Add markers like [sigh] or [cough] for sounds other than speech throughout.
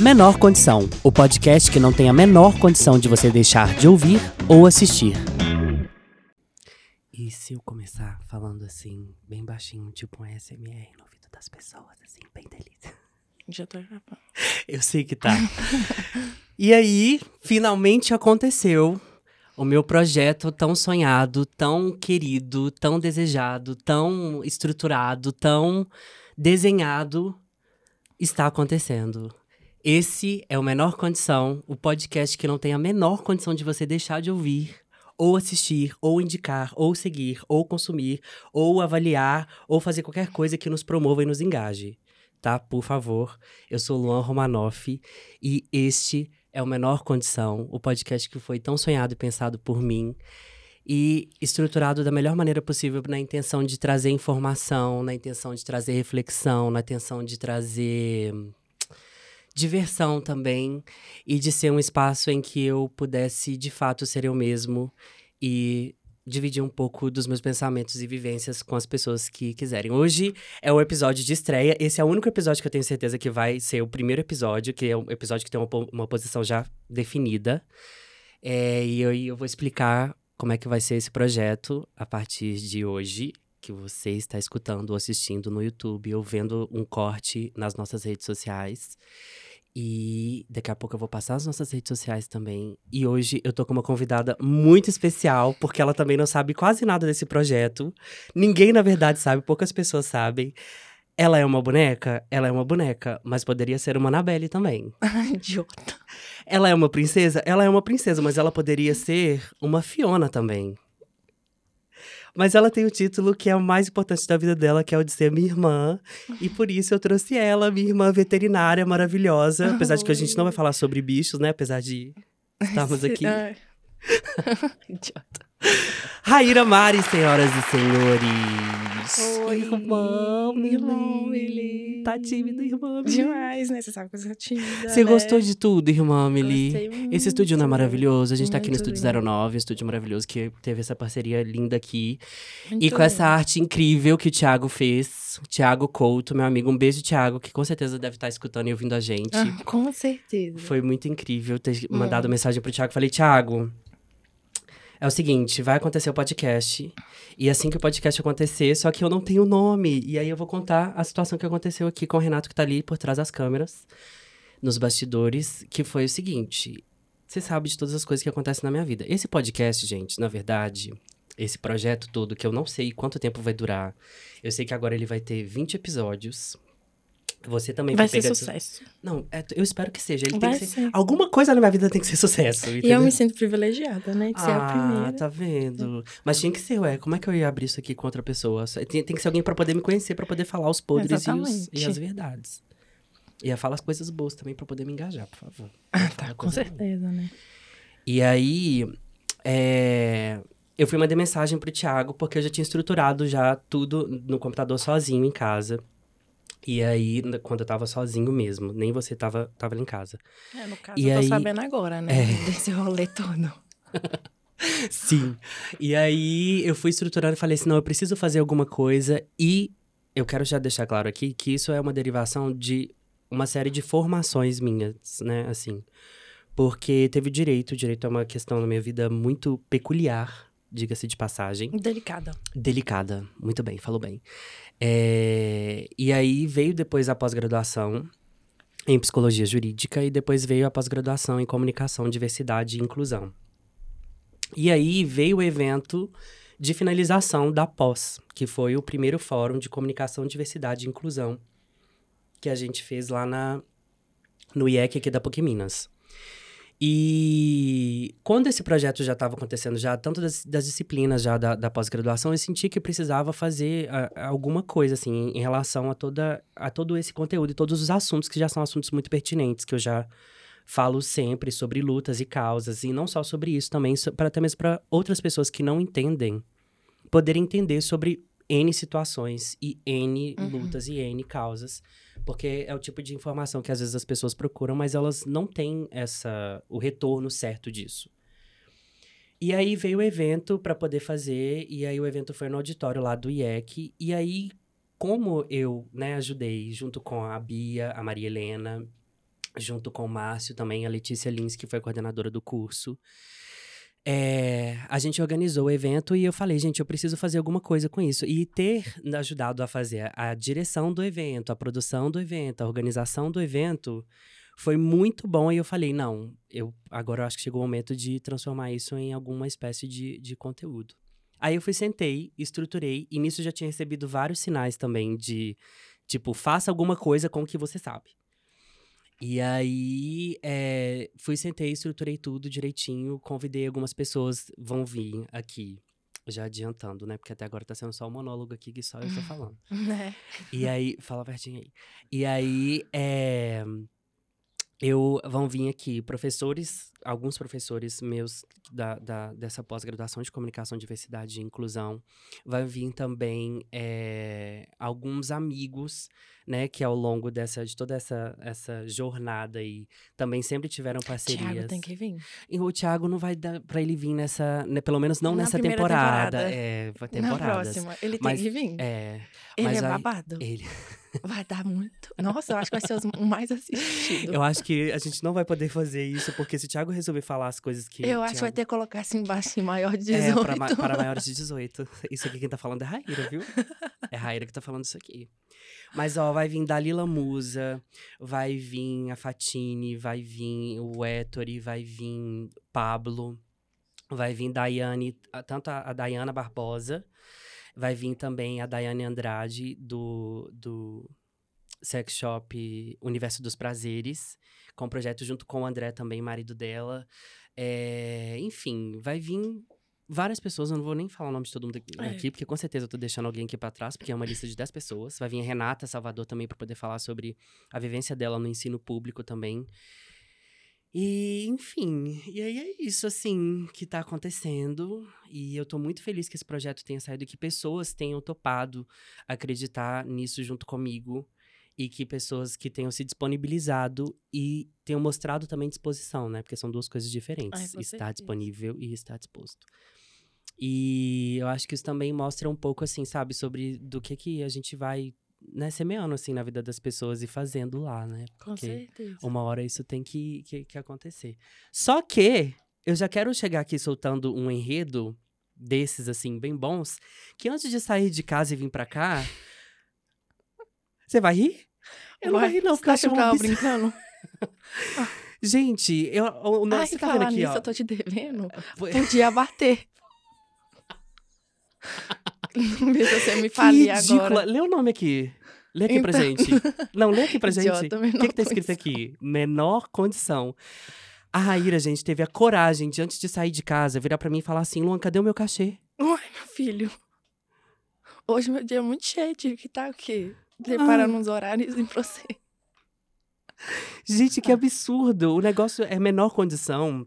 Menor Condição, o podcast que não tem a menor condição de você deixar de ouvir ou assistir. E se eu começar falando assim, bem baixinho, tipo um SMR no ouvido das pessoas, assim, bem delícia. Já tô gravando. Eu sei que tá. e aí, finalmente aconteceu o meu projeto tão sonhado, tão querido, tão desejado, tão estruturado, tão desenhado está acontecendo. Esse é o Menor Condição, o podcast que não tem a menor condição de você deixar de ouvir, ou assistir, ou indicar, ou seguir, ou consumir, ou avaliar, ou fazer qualquer coisa que nos promova e nos engaje. Tá? Por favor. Eu sou Luan Romanoff e este é o Menor Condição, o podcast que foi tão sonhado e pensado por mim e estruturado da melhor maneira possível na intenção de trazer informação, na intenção de trazer reflexão, na intenção de trazer diversão também e de ser um espaço em que eu pudesse de fato ser eu mesmo e dividir um pouco dos meus pensamentos e vivências com as pessoas que quiserem. Hoje é o episódio de estreia. Esse é o único episódio que eu tenho certeza que vai ser o primeiro episódio, que é um episódio que tem uma, uma posição já definida. É, e aí eu vou explicar como é que vai ser esse projeto a partir de hoje, que você está escutando ou assistindo no YouTube ou vendo um corte nas nossas redes sociais. E daqui a pouco eu vou passar as nossas redes sociais também. E hoje eu tô com uma convidada muito especial, porque ela também não sabe quase nada desse projeto. Ninguém, na verdade, sabe, poucas pessoas sabem. Ela é uma boneca? Ela é uma boneca, mas poderia ser uma Anabelle também. [laughs] Idiota. Ela é uma princesa? Ela é uma princesa, mas ela poderia ser uma Fiona também. Mas ela tem o título que é o mais importante da vida dela, que é o de ser minha irmã. E por isso eu trouxe ela, minha irmã veterinária maravilhosa. Apesar de que a gente não vai falar sobre bichos, né? Apesar de [laughs] estarmos aqui. [laughs] Idiota. [laughs] Raíra Mari, senhoras e senhores. Oi. Irmã, Irmã, Mili. Tá tímida, irmã. Mili. Demais, né? Você sabe que eu sou tímida. Você né? gostou de tudo, irmã Mili? Esse estúdio não é maravilhoso? A gente tá aqui no Estúdio lindo. 09, um estúdio maravilhoso, que teve essa parceria linda aqui. E Muito com essa lindo. arte incrível que o Thiago fez. O Thiago Couto, meu amigo. Um beijo, Thiago, que com certeza deve estar escutando e ouvindo a gente. Ah, com certeza. Foi muito incrível ter mandado mensagem pro Thiago. Falei, Thiago, é o seguinte, vai acontecer o podcast. E assim que o podcast acontecer, só que eu não tenho nome. E aí eu vou contar a situação que aconteceu aqui com o Renato, que tá ali por trás das câmeras, nos bastidores, que foi o seguinte. Você sabe de todas as coisas que acontecem na minha vida. Esse podcast, gente, na verdade, esse projeto todo, que eu não sei quanto tempo vai durar. Eu sei que agora ele vai ter 20 episódios. Você também Vai ser sucesso. não, é- eu espero que seja. Ele tem Vai que ser... ser. Alguma coisa na minha vida tem que ser sucesso. E eu entendeu? me sinto privilegiada, né? De ser a ah, primeira. tá vendo? Mas tinha que ser, ué. Como é que eu ia abrir isso aqui com outra pessoa? Tem, tem que ser alguém pra poder me conhecer, pra poder falar os podres e, os- e as verdades. Ia falar as coisas boas também pra poder me engajar, por favor. Ah, [laughs] tá, com coisa boa. certeza, né? E aí, é, eu fui mandar mensagem pro Thiago, porque eu já tinha estruturado já tudo no computador sozinho em casa. E aí, quando eu tava sozinho mesmo, nem você tava, tava em casa. É, no caso, E eu tô aí- sabendo agora, né? É. [laughs] Desse rolê todo. [laughs] Sim. E aí eu fui estruturando e falei assim: não, eu preciso fazer alguma coisa. E eu quero já deixar claro aqui que isso é uma derivação de uma série de formações minhas, né? Assim. Porque teve direito, o direito é uma questão na minha vida muito peculiar, diga-se de passagem. Delicada. Delicada, muito bem, falou bem. É, E aí veio depois a pós-graduação em psicologia jurídica e depois veio a pós-graduação em comunicação, diversidade e inclusão. E aí veio o evento de finalização da pós, que foi o primeiro fórum de comunicação, diversidade e inclusão que a gente fez lá na no IEC aqui da PUC Minas. E quando esse projeto já estava acontecendo, já tanto das, das disciplinas já da, da pós-graduação, eu senti que precisava fazer a- alguma coisa, assim, em relação a, toda, a todo esse conteúdo e todos os assuntos que já são assuntos muito pertinentes, que eu já falo sempre sobre lutas e causas, e não só sobre isso também, para até mesmo para outras pessoas que não entendem, poderem entender sobre N situações e N Uhum. lutas e N causas, porque é o tipo de informação que às vezes as pessoas procuram, mas elas não têm essa o retorno certo disso. E aí veio o evento para poder fazer, e aí o evento foi no auditório lá do IEC, e aí como eu, né, ajudei junto com a Bia, a Maria Helena junto com o Márcio também, a Letícia Lins, que foi coordenadora do curso. É, a gente organizou o evento e eu falei, gente, eu preciso fazer alguma coisa com isso. E ter ajudado a fazer a direção do evento, a produção do evento, a organização do evento, foi muito bom. E eu falei, não, eu agora eu acho que chegou o momento de transformar isso em alguma espécie de, de conteúdo. Aí eu fui, sentei, estruturei, e nisso já tinha recebido vários sinais também de, tipo, faça alguma coisa com o que você sabe. E aí, é, fui, sentei, estruturei tudo direitinho, convidei algumas pessoas, vão vir aqui, já adiantando, né? Porque até agora tá sendo só um monólogo aqui que só eu tô [laughs] falando. Né? E aí, fala pertinho aí. E aí, é, eu vão vir aqui professores, alguns professores meus da, da dessa pós-graduação de comunicação, diversidade e inclusão. Vai vir também é, alguns amigos, né, que ao longo dessa, de toda essa, essa jornada aí, também sempre tiveram parcerias. Thiago tem que vir. E o Thiago não vai dar pra ele vir nessa, né, pelo menos não Na nessa temporada. temporada. É, vai [laughs] Na próxima, ele tem Mas- que vir. É, ele é aí- babado. ele. Vai dar muito. Nossa, eu acho que vai ser o mais assistido. Eu acho que a gente não vai poder fazer isso, porque se o Thiago resolver falar as coisas que. Eu acho que vai ter que colocar assim embaixo, assim, maior de 18. É, para, para maiores de 18. Isso aqui quem tá falando é Raíra, viu? É Raíra que tá falando isso aqui. Mas, ó, vai vir Dalila Musa, vai vir a Fatine, vai vir o Ettore, vai vir Pablo, vai vir Daiane, tanto a, a Dayana Barbosa, vai vir também a Daiane Andrade, do, do Sex Shop Universo dos Prazeres, com o projeto junto com o André também, marido dela. É, enfim, vai vir várias pessoas, eu não vou nem falar o nome de todo mundo aqui, É. aqui, porque com certeza eu tô deixando alguém aqui pra trás, porque é uma lista de 10 pessoas. Vai vir a Renata Salvador também pra poder falar sobre a vivência dela no ensino público também. E, enfim, e aí é isso, assim, que tá acontecendo. E eu tô muito feliz que esse projeto tenha saído e que pessoas tenham topado acreditar nisso junto comigo. E que pessoas que tenham se disponibilizado e tenham mostrado também disposição, né? Porque são duas coisas diferentes. Ai, estar disponível e estar disposto. E eu acho que isso também mostra um pouco, assim, sabe, sobre do que que a gente vai, né, semeando, assim, na vida das pessoas e fazendo lá, né? Com Porque certeza. uma hora isso tem que, que, que acontecer. Só que eu já quero chegar aqui soltando um enredo desses, assim, bem bons, que antes de sair de casa e vir pra cá. Você vai rir? Eu não vou rir, não, porque eu que eu um brincando? [laughs] Gente, eu, o, o, Ai, tá vendo aqui, nisso, ó. eu tô te devendo. [laughs] Foi- Podia bater. [laughs] [laughs] Se você me ridícula. agora. Lê o nome aqui. Lê aqui pra Então. gente. Não, lê aqui [laughs] pra gente. O que, que tá escrito aqui? Menor condição. A Raíra, gente, teve a coragem de, antes de sair de casa, virar pra mim e falar assim: Luan, cadê o meu cachê? Uai, meu filho. Hoje meu dia é muito cheio, tive que estar o quê? Preparando uns horários pra você. Gente, que absurdo. O negócio é menor condição.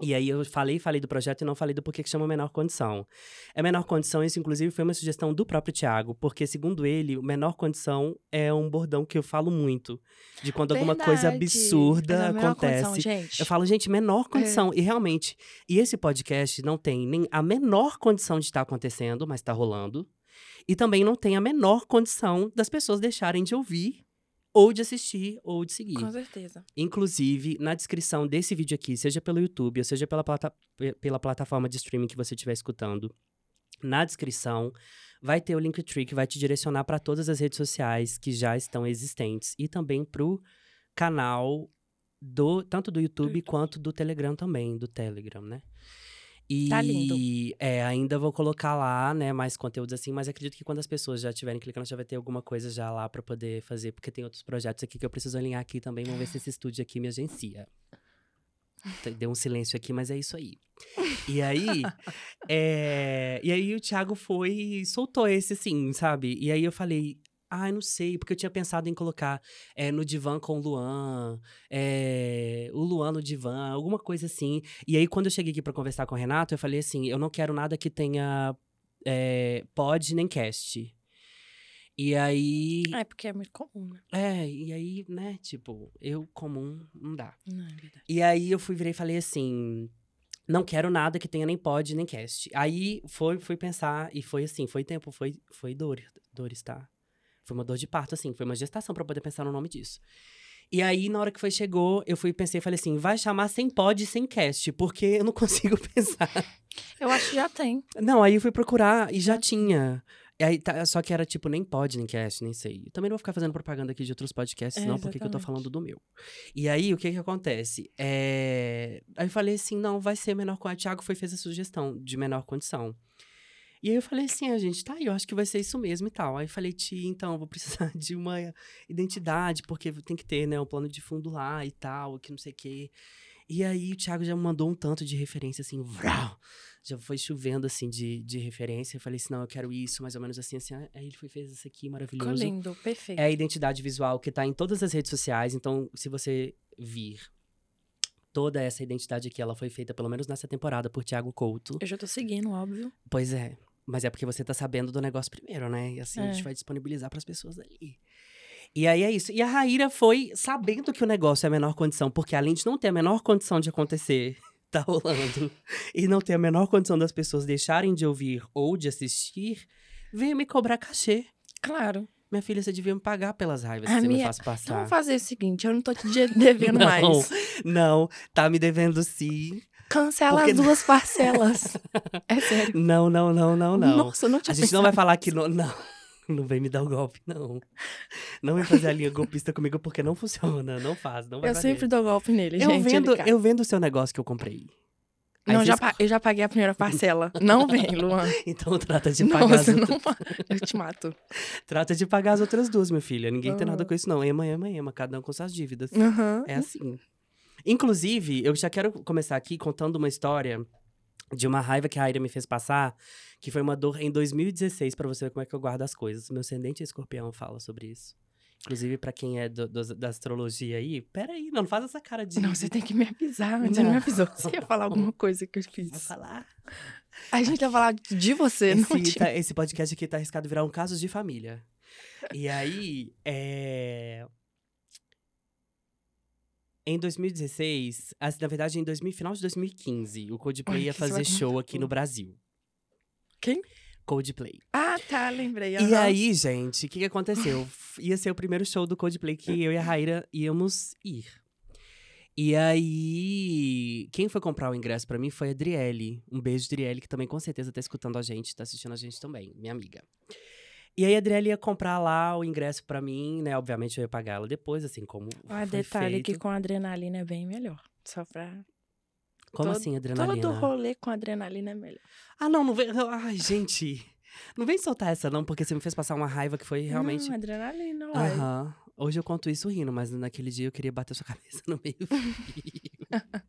E aí eu falei, falei do projeto e não falei do porquê que chama menor condição. É menor condição, isso inclusive foi uma sugestão do próprio Tiago, porque segundo ele, o menor condição é um bordão que eu falo muito. De quando alguma coisa Verdade. absurda menor acontece. Eu falo, gente, menor condição. E realmente, e esse podcast não tem nem a menor condição de estar acontecendo, mas está rolando. E também não tem a menor condição das pessoas deixarem de ouvir, ou de assistir, ou de seguir. Com certeza. Inclusive, na descrição desse vídeo aqui, seja pelo YouTube, ou seja pela, plata pe- pela plataforma de streaming que você estiver escutando, na descrição vai ter o Linktree que vai te direcionar para todas as redes sociais que já estão existentes e também pro canal do tanto do YouTube, YouTube. quanto do Telegram também, do Telegram, né? E Tá lindo. é, ainda vou colocar lá, né, mais conteúdos assim, mas acredito que quando as pessoas já estiverem clicando, já vai ter alguma coisa já lá pra poder fazer, porque tem outros projetos aqui que eu preciso alinhar aqui também, vamos ver se esse estúdio aqui me agencia. Deu um silêncio aqui, mas é isso aí. E aí, [laughs] é, e aí o Thiago foi e soltou esse assim, sabe? E aí eu falei, ai, não sei, porque eu tinha pensado em colocar é, no divã com o Luan, é, o Luan no divã, alguma coisa assim. E aí, quando eu cheguei aqui pra conversar com o Renato, eu falei assim: eu não quero nada que tenha é, pod nem cast. E aí. É, porque é muito comum, né? É, e aí, né, tipo, eu comum não dá. Não, é verdade. E aí eu fui virei e falei assim: não quero nada que tenha nem pod nem cast. Aí foi, fui pensar, e foi assim, foi tempo, foi, foi dor, dores, tá? Foi uma dor de parto, assim, foi uma gestação pra poder pensar no nome disso. E aí, na hora que foi chegou, eu fui pensei, falei assim, vai chamar sem pod, sem cast, porque eu não [laughs] consigo pensar. Eu acho que já tem. Não, aí eu fui procurar e já tinha. E aí, tá- só que era tipo, nem pod, nem cast, nem sei. Eu também não vou ficar fazendo propaganda aqui de outros podcasts, É, não, porque que eu tô falando do meu. E aí, o que que acontece? É... Aí eu falei assim, não, vai ser menor condição. O Thiago foi fez a sugestão de menor condição. E aí eu falei assim, a gente, tá, eu acho que vai ser isso mesmo e tal. Aí eu falei, Ti, então, eu vou precisar [laughs] de uma identidade, porque tem que ter, né, um plano de fundo lá e tal, que não sei o quê. E aí o Thiago já me mandou um tanto de referência, assim, vrau, já foi chovendo, assim, de, de referência. Eu falei assim, não, eu quero isso, mais ou menos assim, assim. Aí ele foi, fez isso aqui, Ficou maravilhoso. lindo, perfeito. É a identidade visual que tá em todas as redes sociais. Então, se você vir toda essa identidade aqui, ela foi feita pelo menos nessa temporada por Thiago Couto. Eu já tô seguindo, óbvio. Pois é. Mas é porque você tá sabendo do negócio primeiro, né? E assim a É. gente vai disponibilizar pras pessoas ali. E aí é isso. E a Raíra foi sabendo que o negócio é a menor condição, porque além de não ter a menor condição de acontecer, [laughs] tá rolando, e não ter a menor condição das pessoas deixarem de ouvir ou de assistir, veio me cobrar cachê. Claro. Minha filha, você devia me pagar pelas raivas A que você me faz Então passar. vamos fazer o seguinte, eu não tô te de- [laughs] devendo Não. mais. Não, tá me devendo sim. Cancela Porque as duas parcelas. [laughs] é sério. Não, não, não, não, não. Nossa, não tinha A gente não vai falar que não. [laughs] Não, não vem me dar o golpe, não. Não vem fazer a linha golpista comigo porque não funciona. Não faz, não vai Eu fazer. sempre dou golpe nele, eu gente. vendo, ele cai. eu vendo o seu negócio que eu comprei. Aí Não, já pa- eu já paguei a primeira parcela. [laughs] Não vem, Luan. Então trata de pagar as Nossa, outras. não Eu te mato. Trata de pagar as outras duas, minha filha. Ninguém tem nada com isso, não. Ema, ema, ema. Cada um com suas dívidas. Aham. É assim. Inclusive, eu já quero começar aqui contando uma história de uma raiva que a Aira me fez passar, que foi uma dor em 2016, pra você ver como é que eu guardo as coisas. Meu ascendente escorpião fala sobre isso. Inclusive, pra quem é do- do- da astrologia aí, peraí, não, não faz essa cara de. Não, você tem que me avisar, mas você não me Não. avisou. Você ia falar alguma coisa que eu Vou fiz. falar. A gente ia falar de você, não Esse, de... tá- esse podcast aqui tá arriscado virar um caso de família. E aí, é... Em 2016, as- na verdade, em 2000, final de 2015, o Coldplay Ai, ia fazer show aqui no Brasil. Quem? Coldplay. Ah, tá, lembrei. E aí, gente, o que, que aconteceu? Ia ser o primeiro show do Coldplay que eu e a Raíra íamos ir. E aí, quem foi comprar o ingresso pra mim foi a Adriele. Um beijo, Adriele, que também com certeza tá escutando a gente, tá assistindo a gente também, minha amiga. E aí, a Adriele ia comprar lá o ingresso pra mim, né? Obviamente, eu ia pagar ela depois, assim, como Ah, detalhe feito. que com adrenalina é bem melhor. Só pra. Como todo- assim, adrenalina? Todo rolê com adrenalina é melhor. Ah, não, não vem... Ai, gente... Não vem soltar essa, não, porque você me fez passar uma raiva que foi realmente... Não, adrenalina, uai. Aham. Hoje eu conto isso rindo, mas naquele dia eu queria bater sua [laughs] cabeça no meio. [laughs]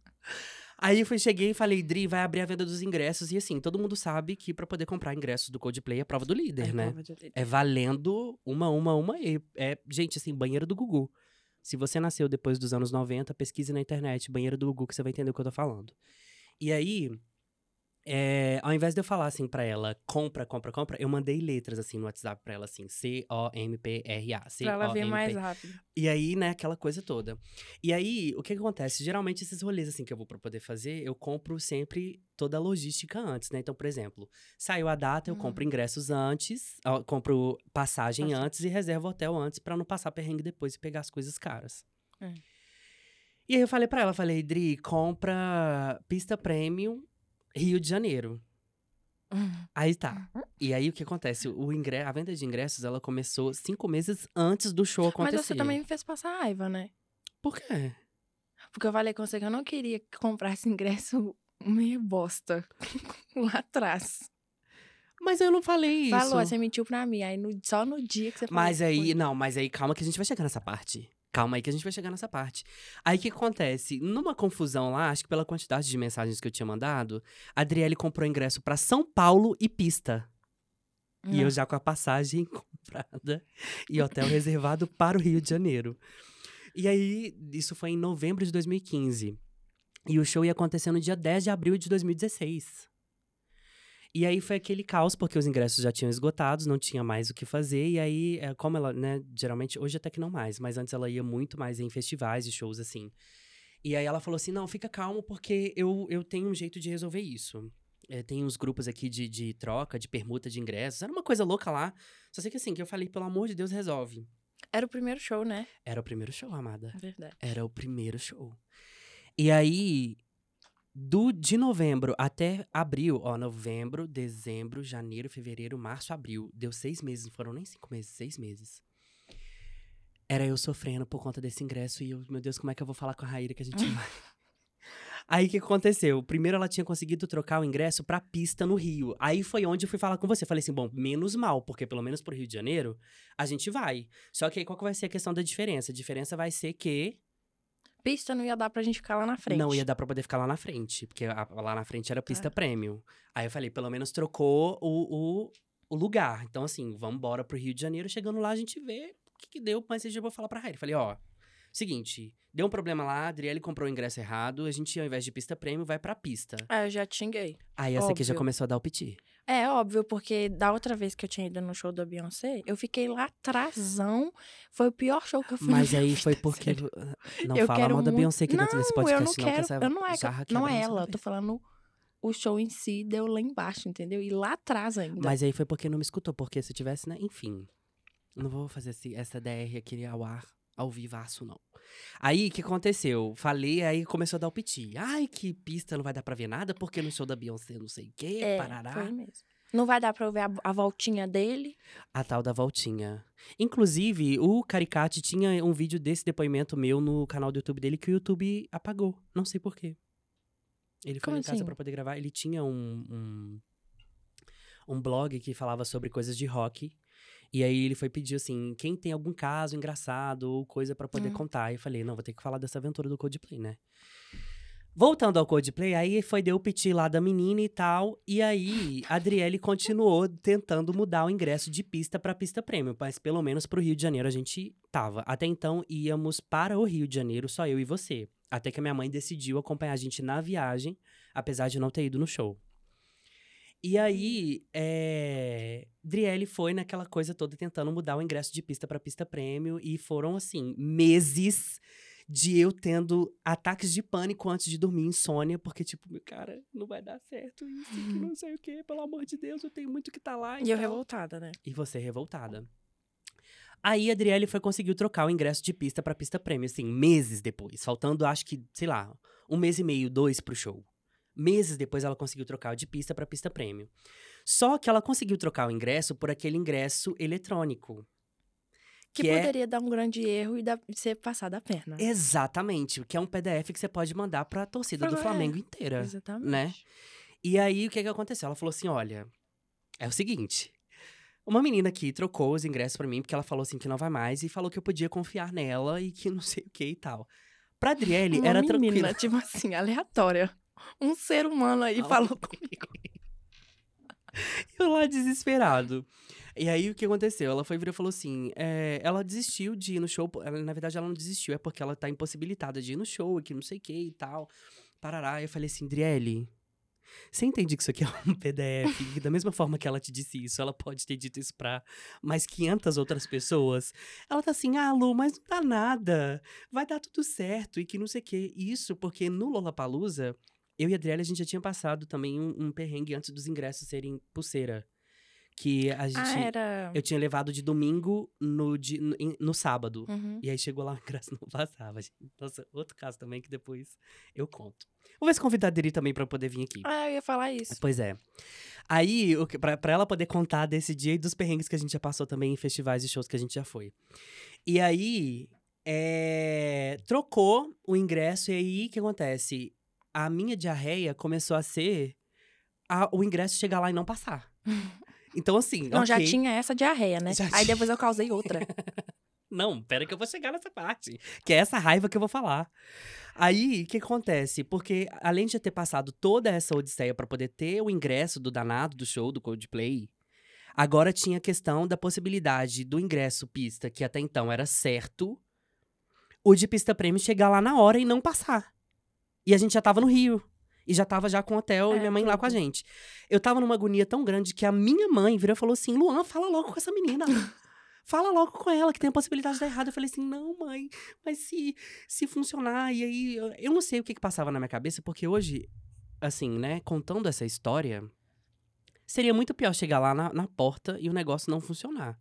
Aí eu fui, cheguei e falei, Dri, vai abrir a venda dos ingressos. E assim, todo mundo sabe que pra poder comprar ingressos do Coldplay é prova do líder, Ai, né? líder. É valendo uma, uma, uma. E é, gente, assim, banheiro do Gugu. Se você nasceu depois dos anos 90, pesquise na internet, banheiro do Gugu, que você vai entender o que eu tô falando. E aí, é, ao invés de eu falar assim pra ela, compra, compra, compra, eu mandei letras assim no WhatsApp pra ela, assim, C-O-M-P-R-A. Pra ela ver mais rápido. E aí, né, aquela coisa toda. E aí, o que, que acontece? Geralmente, esses rolês, assim, que eu vou pra poder fazer, eu compro sempre toda a logística antes, né? Então, por exemplo, saiu a data, eu Hum. compro ingressos antes, ó, compro passagem Passagem. antes e reservo hotel antes pra não passar perrengue depois e pegar as coisas caras. É. E aí, eu falei pra ela, falei, Dri, compra pista premium Rio de Janeiro. Hum. Aí tá. E aí, o que acontece? O ingre... A venda de ingressos, ela começou cinco meses antes do show acontecer. Mas você também me fez passar raiva, né? Por quê? Porque eu falei com você que eu não queria que comprasse ingresso meio bosta. [laughs] Lá atrás. Mas eu não falei isso. Falou, você mentiu pra mim. Aí no- só no dia que você falou. Mas aí, foi. não, mas aí calma que a gente vai chegar nessa parte. Calma aí que a gente vai chegar nessa parte. Aí o que acontece? Numa confusão lá, acho que pela quantidade de mensagens que eu tinha mandado, a Adriele comprou ingresso pra São Paulo e pista. E Não. eu já com a passagem [laughs] comprada e hotel reservado para o Rio de Janeiro. E aí, isso foi em novembro de 2015. E o show ia acontecer no dia 10 de abril de 2016. E aí foi aquele caos, porque os ingressos já tinham esgotados, não tinha mais o que fazer. E aí, é, como ela, né, geralmente, hoje até que não mais, mas antes ela ia muito mais em festivais e shows assim. E aí ela falou assim: não, fica calmo, porque eu, eu tenho um jeito de resolver isso. É, tem uns grupos aqui de, de troca, de permuta de ingressos. Era uma coisa louca lá. Só sei que assim, que eu falei, pelo amor de Deus, resolve. Era o primeiro show, né? Era o primeiro show, amada. Verdade. Era o primeiro show. E aí, do, de novembro até abril, ó, novembro, dezembro, janeiro, fevereiro, março, abril. Deu seis meses, não foram nem cinco meses, seis meses. Era eu sofrendo por conta desse ingresso e eu, meu Deus, como é que eu vou falar com a Raíra que a gente vai? [laughs] Aí o que aconteceu? Primeiro ela tinha conseguido trocar o ingresso pra pista no Rio. Aí foi onde eu fui falar com você. Falei assim: bom, menos mal, porque pelo menos pro Rio de Janeiro a gente vai. Só que aí qual que vai ser a questão da diferença? A diferença vai ser que Pista não ia dar pra gente ficar lá na frente. não ia dar pra poder ficar lá na frente, porque a- lá na frente era pista premium. Aí eu falei: pelo menos trocou o, o, o lugar. Então assim, vamos embora pro Rio de Janeiro. Chegando lá a gente vê o que, que deu, mas eu já vou falar pra Raíra. Falei: ó. Seguinte, deu um problema lá, a Adriele comprou o ingresso errado, a gente, ao invés de pista premium, vai pra pista. Ah, eu já xinguei. Aí essa aqui já Óbvio. começou a dar o piti. É óbvio, porque da outra vez que eu tinha ido no show da Beyoncé, eu fiquei lá atrasão. Foi o pior show que eu fui Mas aí [laughs] foi porque. sério. Não Eu fala mal da muito- Beyoncé aqui dentro desse Não, podcast, eu não que quero, essa eu não é, jarra não é ela, eu tô falando o show em si deu lá embaixo, entendeu? E lá atrás ainda. Mas aí foi porque não me escutou, porque se tivesse, né? Enfim. Não vou fazer esse, essa DR aqui ao ar, ao vivaço, não. Aí, o que aconteceu? Falei, aí começou a dar o piti. Ai, que pista, não vai dar pra ver nada, porque no show da Beyoncé não sei o quê, é, parará. foi mesmo. Não vai dar pra eu ver a, a voltinha dele. A tal da voltinha. Inclusive, o Caricate tinha um vídeo desse depoimento meu no canal do YouTube dele que o YouTube apagou. Não sei porquê. Ele foi Como em casa assim? pra poder gravar. Ele tinha um, um, um blog que falava sobre coisas de rock. E aí ele foi pedir assim: quem tem algum caso engraçado ou coisa pra poder Hum. contar? E eu falei: não, vou ter que falar dessa aventura do Coldplay, né? Voltando ao Coldplay, aí foi deu o piti lá da menina e tal. E aí, a Adriele continuou tentando mudar o ingresso de pista pra pista premium. Mas pelo menos pro Rio de Janeiro a gente tava. Até então, íamos para o Rio de Janeiro, só eu e você. Até que a minha mãe decidiu acompanhar a gente na viagem, apesar de não ter ido no show. E aí, é... Driele foi naquela coisa toda tentando mudar o ingresso de pista pra pista premium. E foram, assim, meses de eu tendo ataques de pânico antes de dormir, insônia, porque, tipo, meu cara, não vai dar certo isso, que não sei o quê, pelo amor de Deus, eu tenho muito que tá lá. E eu tal. revoltada, né? E você revoltada. Aí a Adriele foi conseguiu trocar o ingresso de pista pra pista premium, assim, meses depois. Faltando, acho que, sei lá, um mês e meio, dois pro show. Meses depois ela conseguiu trocar de pista pra pista premium. Só que ela conseguiu trocar o ingresso por aquele ingresso eletrônico. Que, Que é- poderia dar um grande erro e ser passada a perna. Exatamente, que é um PDF que você pode mandar pra torcida do É, Flamengo inteira. Exatamente. né? E aí, o que que aconteceu? Ela falou assim: olha, é o seguinte. Uma menina aqui trocou os ingressos pra mim, porque ela falou assim que não vai mais, e falou que eu podia confiar nela e que [laughs] não sei o que e tal. Pra Adriele, Uma era menina, tranquilo. tipo assim, aleatória. Um ser humano aí falou comigo. [laughs] Eu lá desesperado. E aí, o que aconteceu? Ela foi vir e falou assim: é, ela desistiu de ir no show. Ela, na verdade, ela não desistiu, é porque ela tá impossibilitada de ir no show, e que não sei o que e tal. Parará. Eu falei assim, Driele, você entende que isso aqui é um [laughs] PDF? E da mesma forma que ela te disse isso, ela pode ter dito isso pra mais 500 outras pessoas. Ela tá assim, ah, Lu, mas não dá nada. Vai dar tudo certo. E que não sei o que. Isso porque no Lollapalooza, eu e a Adriele, a gente já tinha passado também um, um perrengue antes dos ingressos serem pulseira. Que a gente. Ah, era. Eu tinha levado de domingo no, di- no, no sábado. Uhum. E aí chegou lá, [laughs] o ingresso não passava. gente. Nossa, outro caso também que depois eu conto. Vou ver se convidar a Deri também pra poder vir aqui. Ah, eu ia falar isso. Pois é. Aí, o que- pra, pra ela poder contar desse dia e dos perrengues que a gente já passou também em festivais e shows que a gente já foi. E aí, é, trocou o ingresso, e aí, o que acontece? A minha diarreia começou a ser a- o ingresso chegar lá e não passar. [laughs] Então, assim, Não, já ok. tinha essa diarreia, né? Já Aí tinha. depois eu causei outra. [laughs] Não, pera que eu vou chegar nessa parte. Que é essa raiva que eu vou falar. Aí, o que acontece? Porque, além de ter passado toda essa odisseia pra poder ter o ingresso do danado do show do Coldplay, agora tinha a questão da possibilidade do ingresso pista, que até então era certo, o de pista prêmio chegar lá na hora e não passar. E a gente já tava no Rio. E já tava já com o hotel e É, minha mãe lá com a gente. Eu tava numa agonia tão grande que a minha mãe virou e falou assim: Luan, fala logo com essa menina. [laughs] Fala logo com ela que tem a possibilidade de dar errado. Eu falei assim: não, mãe, mas se, se funcionar. E aí, eu- eu não sei o que, que passava na minha cabeça, porque hoje, assim, né, contando essa história, seria muito pior chegar lá na, na porta e o negócio não funcionar.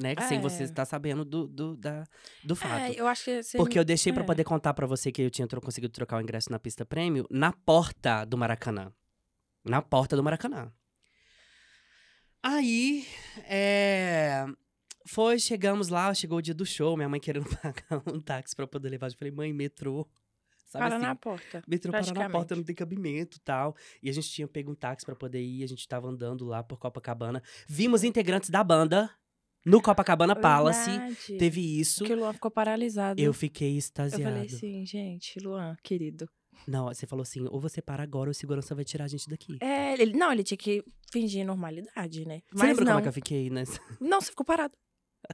Né? Que sem É. você estar sabendo do, do, da, do fato. É, eu acho que você. Porque eu deixei pra é. poder contar pra você que eu tinha tro- conseguido trocar o ingresso na pista prêmio na porta do Maracanã. Na porta do Maracanã. Aí, é... Foi, chegamos lá, chegou o dia do show, minha mãe querendo [laughs] pagar um táxi pra poder levar. Eu falei, mãe, metrô. Sabe Para assim? na porta. Metrô para na porta, não tem cabimento e tal. E a gente tinha pego um táxi pra poder ir, a gente tava andando lá por Copacabana. Vimos integrantes da banda no Copacabana Palace. Verdade. Teve isso. Que o Luan ficou paralisado. Eu fiquei Eu extasiado. falei assim, gente, Luan, querido. Não, você falou assim, ou você para agora ou o segurança vai tirar a gente daqui. É, ele, não, ele tinha que fingir normalidade, né? Você Mas lembra não. como é que eu fiquei nessa? [laughs] Não, você ficou parado.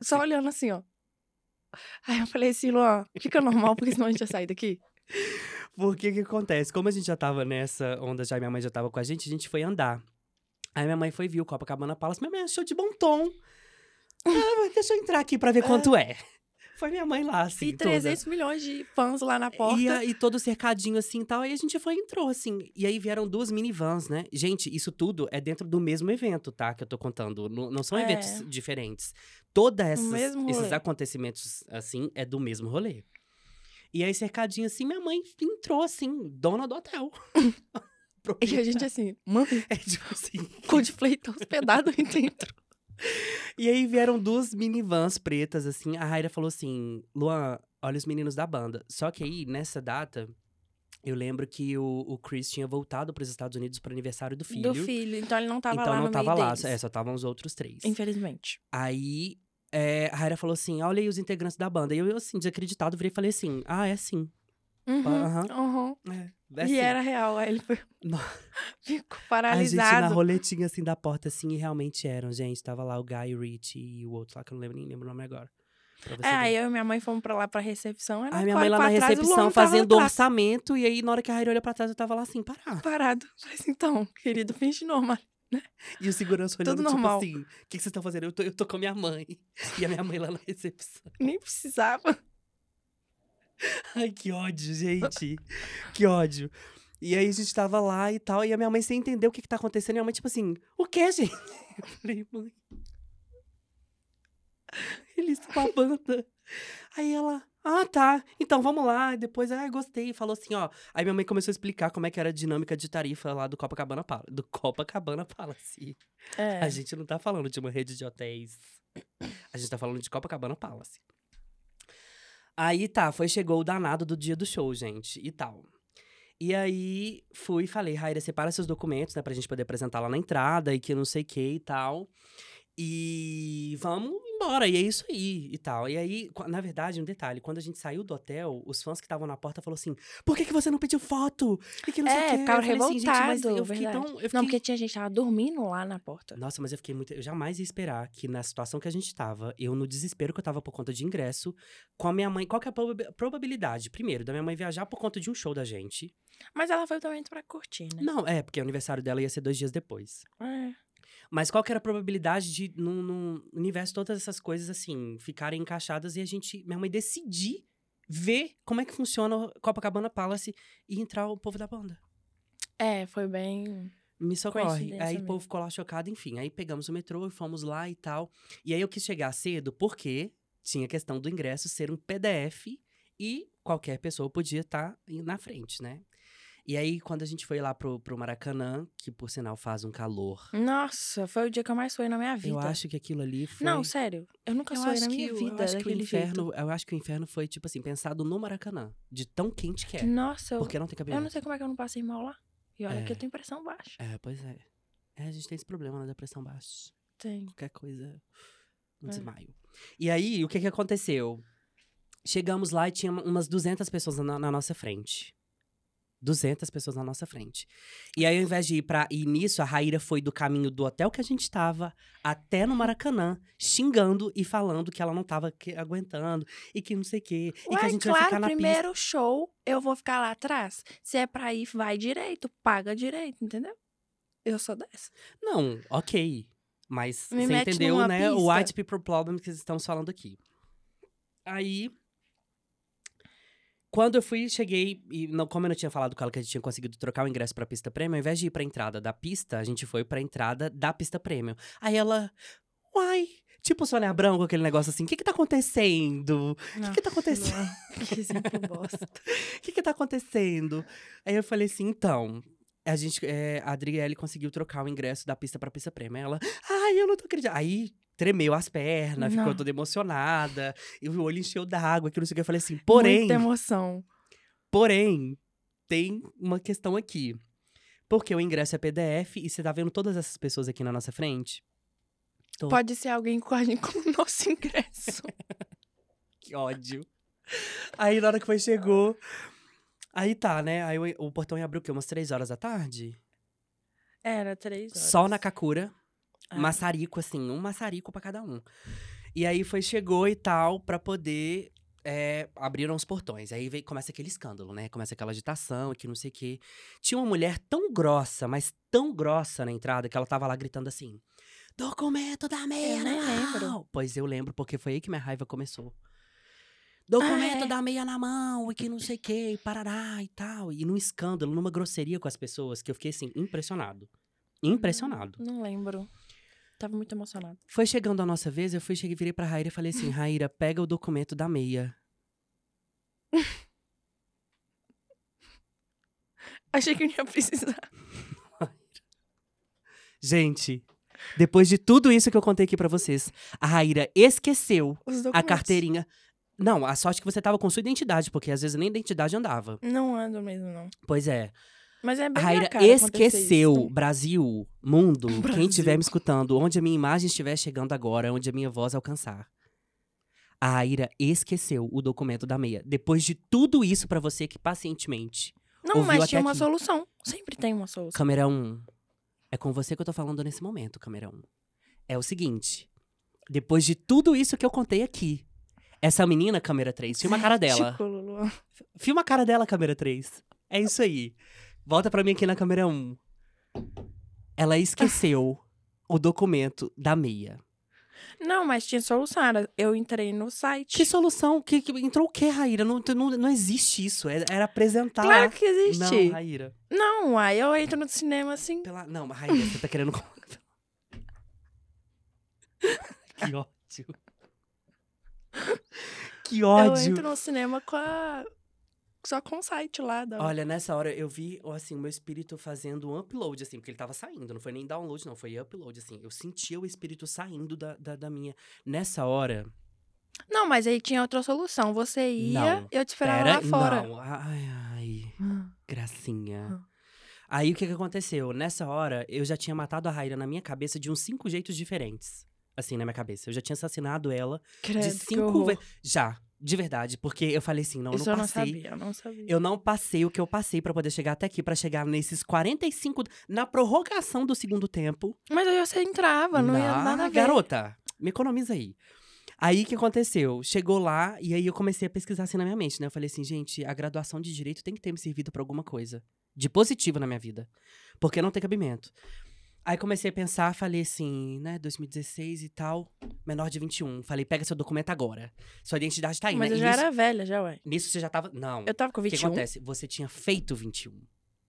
Só olhando assim, ó. Aí eu falei assim, Luan, fica normal, porque senão a gente ia sair daqui. [laughs] Porque o que acontece? Como a gente já tava nessa onda, já minha mãe já tava com a gente, a gente foi andar. Aí minha mãe foi, viu o Copacabana Palace, minha mãe achou de bom tom. Ah, deixa eu entrar aqui pra ver quanto é. Foi minha mãe lá, assim, e toda. 300 milhões de fãs lá na porta. E, aí, todo cercadinho assim e tal. Aí a gente foi e entrou, assim. E aí vieram duas minivans, né? Gente, isso tudo é dentro do mesmo evento, tá? Que eu tô contando. Não, não são É. eventos diferentes. Todos esses, acontecimentos, assim, é do mesmo rolê. E aí, cercadinho assim, minha mãe entrou, assim, dona do hotel. [laughs] E a gente assim, mãe, É tipo assim. Coldplay tá hospedado aí dentro. E aí vieram duas minivans pretas, assim. A Raira falou assim: Luan, olha os meninos da banda. Só que aí, nessa data, eu lembro que o, o Chris tinha voltado para os Estados Unidos pro aniversário do filho. Do filho. Então ele não tava então lá não no tava meio lá, deles. é, só estavam os outros três. Infelizmente. Aí é, a Raira falou assim: olha aí os integrantes da banda. E eu, assim, desacreditado, virei e falei assim: ah, é sim. Uhum, uhum. É, E sim. era real. Aí ele foi... [laughs] [laughs] Ficou A gente na paralisado. roletinha assim da porta, assim, e realmente eram, gente. Tava lá o Guy Ritchie e o outro lá, que eu não lembro, nem lembro o nome agora. É, aí eu e minha mãe fomos pra lá pra recepção. Aí, minha mãe lá na recepção fazendo orçamento, e aí na hora que a Raira olha pra trás, eu tava lá assim, parar. Parado. Falei assim, então, querido, finge normal. [laughs] E o segurança olhando, Tudo tipo assim, o que, que vocês estão fazendo? Eu tô, eu tô com a minha mãe. E a minha mãe lá na recepção. Nem precisava. [laughs] Ai, que ódio, gente. que ódio. E aí a gente tava lá e tal, e a minha mãe sem entender o que que tá acontecendo. E a mãe, tipo assim, o que, [laughs] gente? Eu falei, mãe. Eles são uma banda. Aí ela, ah, tá. Então vamos lá. E depois, ah, gostei. Falou assim, ó. Aí minha mãe começou a explicar como é que era a dinâmica de tarifa lá do Copacabana Palace. Do Copacabana Palace. É. A gente não tá falando de uma rede de hotéis. A gente tá falando de Copacabana Palace. Aí tá, foi, chegou o danado do dia do show, gente, e tal. E aí fui e falei, Raira, separa seus documentos, né, pra gente poder apresentar lá na entrada e que não sei o que e tal. E vamos embora, e é isso aí e tal. E aí, na verdade, um detalhe: quando a gente saiu do hotel, os fãs que estavam na porta falaram assim: por que, que você não pediu foto? E que não sei É, quê. ficaram Eu assim, revoltados, eu fiquei verdade. tão. Eu fiquei... Não, porque tinha gente que tava dormindo lá na porta. Nossa, mas eu fiquei muito. Eu jamais ia esperar que na situação que a gente tava, eu no desespero que eu tava por conta de ingresso, com a minha mãe. Qual que é a proba- probabilidade? Primeiro, da minha mãe viajar por conta de um show da gente. Mas ela foi também pra curtir, né? Não, é, porque o aniversário dela ia ser dois dias depois. É. Mas qual que era a probabilidade de, no, universo, todas essas coisas, assim, ficarem encaixadas e a gente, minha mãe, decidir ver como é que funciona o Copacabana Palace e entrar o povo da banda? É, foi bem. Me socorre. Aí o povo ficou lá chocado, enfim. Aí pegamos o metrô e fomos lá e tal. E aí eu quis chegar cedo porque tinha a questão do ingresso ser um PDF e qualquer pessoa podia estar na frente, né? E aí, quando a gente foi lá pro, pro Maracanã, que por sinal faz um calor, Nossa, foi o dia que eu mais suei na minha vida. eu acho que aquilo ali foi. Não, sério. Eu nunca eu suei na minha o- vida eu acho que o inferno, eu acho que o inferno foi tipo assim, pensado no Maracanã, de tão quente que é. Nossa, eu, Porque não tem eu cabimento. não sei como é que eu não passei mal lá. E olha É. que eu tenho pressão baixa. É, pois é. É, a gente tem esse problema na depressão baixa. Tem. qualquer coisa, um É. desmaio. E aí, o que que aconteceu? Chegamos lá e tinha umas 200 pessoas na, na nossa frente. 200 pessoas na nossa frente. E aí, ao invés de ir pra ir nisso, a Raíra foi do caminho do hotel que a gente tava até no Maracanã, xingando e falando que ela não tava que- aguentando e que não sei o quê. e que Ué, a gente vai claro, ficar na pista. primeiro show, eu vou ficar lá atrás. Se é pra ir, vai direito, paga direito, entendeu? Eu sou dessa. Não, ok. Mas Me você entendeu, né? O pista. white people problem que estamos falando aqui. Aí. Quando eu fui, cheguei, e não, como eu não tinha falado com ela que a gente tinha conseguido trocar o ingresso pra pista prêmio, ao invés de ir pra entrada da pista, a gente foi pra entrada da pista prêmio. Aí ela, uai, Tipo Sônia Abrão com aquele negócio assim, o que que tá acontecendo? Não, que tá acontecendo? Que exemplo bosta. O [laughs] que que tá acontecendo? Aí eu falei assim, então, a gente, é, a Adriele conseguiu trocar o ingresso da pista pra pista prêmio. Ela, ai, eu não tô acreditando. Aí tremeu as pernas, ficou Não. toda emocionada, e o olho encheu d'água, que não sei o que. Eu falei assim, porém, Muita emoção. porém, tem uma questão aqui. Porque o ingresso é PDF e você tá vendo todas essas pessoas aqui na nossa frente? Tô. Pode ser alguém gente- com o nosso ingresso. [laughs] Que ódio. Aí na hora que foi, chegou. Aí tá, né? Aí o, o portão ia abrir o quê? Umas três horas da tarde? Era três horas. Sol na Kakura. Ah. Maçarico, assim, um maçarico pra cada um. E aí foi, chegou e tal, pra poder. é, abriram os portões. Aí veio, começa aquele escândalo, né? Começa aquela agitação, que não sei o quê. Tinha uma mulher tão grossa, mas tão grossa na entrada, que ela tava lá gritando assim: Documento da meia, mão." lembro. Pois eu lembro, porque foi aí que minha raiva começou. Documento Ah, é? da meia na mão, e que não sei o quê, e parará e tal. E num escândalo, numa grosseria com as pessoas, que eu fiquei assim, impressionado. Impressionado. Não lembro. Tava muito emocionada. Foi chegando a nossa vez, eu fui, cheguei, virei pra Raíra e falei assim: Raíra, pega o documento da meia. [laughs] Achei que eu ia precisar. [laughs] Gente, depois de tudo isso que eu contei aqui pra vocês, a Raíra esqueceu a carteirinha. Não, a sorte que você tava com sua identidade, porque às vezes nem identidade andava. Não ando mesmo, não. Pois é. Mas é A bem cara acontecer esqueceu, isso. Brasil, mundo, [laughs] quem Brasil. estiver me escutando, onde a minha imagem estiver chegando agora, onde a minha voz alcançar. A Raíra esqueceu o documento da meia. Depois de tudo isso pra você que pacientemente. Não, mas tinha uma aqui. solução. Sempre tem uma solução. Câmera 1. É com você que eu tô falando nesse momento, câmera 1. É o seguinte. Depois de tudo isso que eu contei aqui, essa menina, câmera 3, filma a cara dela. Filma a cara dela, câmera 3. É isso aí. Volta pra mim aqui na câmera 1. Ela esqueceu [laughs] o documento da meia. Não, mas tinha solução. Eu entrei no site. Que solução? Que, que- entrou o quê, Raíra? Não, não, não existe isso. Era, era apresentar. Claro que existe. Não, Raíra. Não, aí eu entro no cinema assim. Pela... Não, mas Raíra, você tá querendo. [laughs] que ódio. Que Eu ódio. entro no cinema com a. Só com o site lá. Da... Olha, nessa hora eu vi, assim, o meu espírito fazendo um upload, assim, porque ele tava saindo, não foi nem download, não, foi upload, assim. Eu sentia o espírito saindo da, da, da minha. Nessa hora. Não, mas aí tinha outra solução. Você ia, Não. eu te esperava Pera, lá fora. não. Ai, ai, Hum. gracinha. Ah. Aí o que que aconteceu? Nessa hora, eu já tinha matado a Raíra na minha cabeça de uns cinco jeitos diferentes. Assim, na minha cabeça. Eu já tinha assassinado ela Credo, de cinco vezes. Já, de verdade. Porque eu falei assim, não, eu Isso não eu não passei. sabia, eu não sabia. Eu não passei o que eu passei pra poder chegar até aqui, pra chegar nesses 45. Na prorrogação do segundo tempo. Mas aí você entrava, não ia Na- nada a ver. Garota, me economiza aí. Aí o que aconteceu? Chegou lá e aí eu comecei a pesquisar assim na minha mente, né? Eu falei assim, gente, a graduação de direito tem que ter me servido pra alguma coisa de positivo na minha vida. Porque não tem cabimento. Aí comecei a pensar, falei assim, né, 2016 e tal, menor de 21. Falei, pega seu documento agora. Sua identidade tá aí, Mas né? eu já nisso, era velha, já, ué. nisso você já tava. Não. Eu tava com O que 21. acontece? Você tinha feito 21.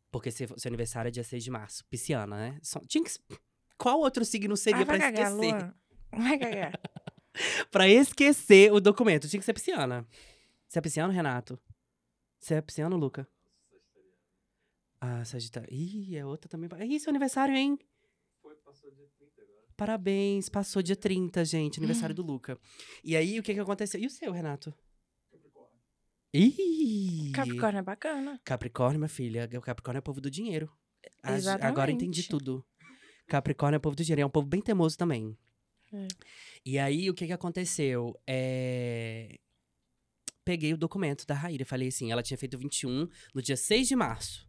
Porque seu, seu aniversário é dia 6 de março. Pisciana, né? Só- tinha que, qual outro signo seria Ah, pra cagar, esquecer? Luan. Vai cagar. [laughs] Pra esquecer o documento. Tinha que ser pisciana. Você é pisciano, Renato? Você é pisciano, Luca? Ah, Sagitário. Ih, é outra também. Ih, seu aniversário, hein? Parabéns, passou dia 30, gente, [gasps] aniversário do Luca. E aí, o que que aconteceu? E o seu, Renato? Ih! Capricórnio é bacana. Capricórnio, minha filha. O Capricórnio é o povo do dinheiro. A- Agora Exatamente. entendi tudo. Capricórnio é o povo do dinheiro. É um povo bem teimoso também. É. E aí, o que que aconteceu? É... Peguei o documento da Raíra. Falei assim, ela tinha feito 21 no dia 6 de março.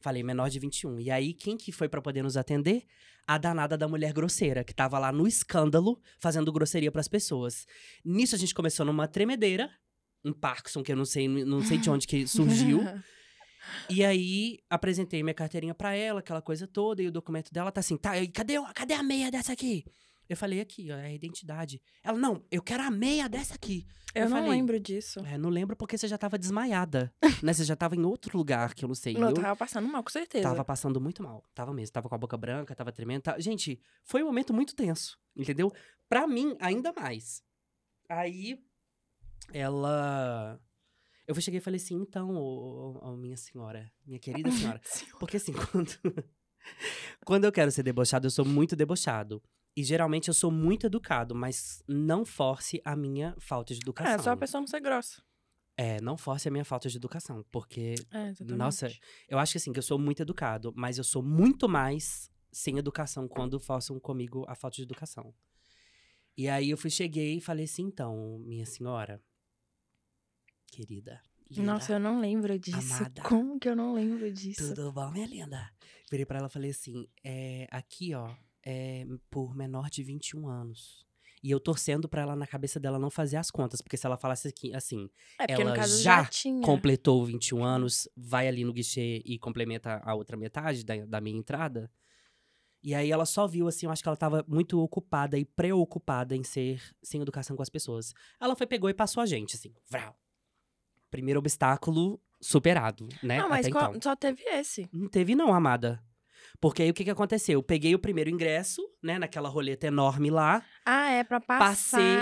Falei, menor de 21. E aí, quem que foi pra poder nos atender? A danada da mulher grosseira, que tava lá no escândalo, fazendo grosseria pras pessoas. Nisso, a gente começou numa tremedeira. Um Parkinson, que eu não sei, não sei de onde que [laughs] surgiu. E aí, apresentei minha carteirinha pra ela, aquela coisa toda, e o documento dela tá assim, tá, cadê, cadê a meia dessa aqui? Eu falei aqui, ó, é a identidade. Ela, não, eu quero a meia dessa aqui. Eu, Eu não falei, lembro disso. É, não lembro porque você já tava desmaiada, [laughs] né? Você já tava em outro lugar que eu não sei. Eu eu tava passando mal, com certeza. tava passando muito mal. Tava mesmo. Tava com a boca branca, tava tremendo. tá- Gente, foi um momento muito tenso, entendeu? Pra mim, ainda mais. Aí, ela... Eu cheguei e falei assim, então, ô, ô, ô, minha senhora, minha querida [laughs] senhora. Porque assim, [laughs] quando... quando eu quero ser debochado, eu sou muito debochado. E geralmente eu sou muito educado, mas não force a minha falta de educação. É, só a pessoa não ser grossa. É, não force a minha falta de educação, porque É, exatamente. Nossa, eu acho que assim, que eu sou muito educado, mas eu sou muito mais sem educação quando forçam comigo a falta de educação. E aí eu fui, cheguei e falei assim, então, minha senhora, querida, linda, Nossa, eu não lembro disso. Amada. Como que eu não lembro disso? tudo bom, minha linda? Virei pra ela e falei assim, é, aqui, ó, é por menor de 21 anos. E eu torcendo pra ela na cabeça dela não fazer as contas, porque se ela falasse aqui, assim, É, porque no ela caso já já tinha. completou 21 anos, vai ali no guichê e complementa a outra metade da, da minha entrada. E aí ela só viu, assim, eu acho que ela tava muito ocupada e preocupada em ser sem educação com as pessoas. Ela foi, pegou e passou a gente, assim, vrau. Primeiro obstáculo superado, né? Não, mas Até qual- então. só teve esse. Não teve não, amada. Porque aí o que que aconteceu? Eu peguei o primeiro ingresso, né, naquela roleta enorme lá. Ah, é pra passar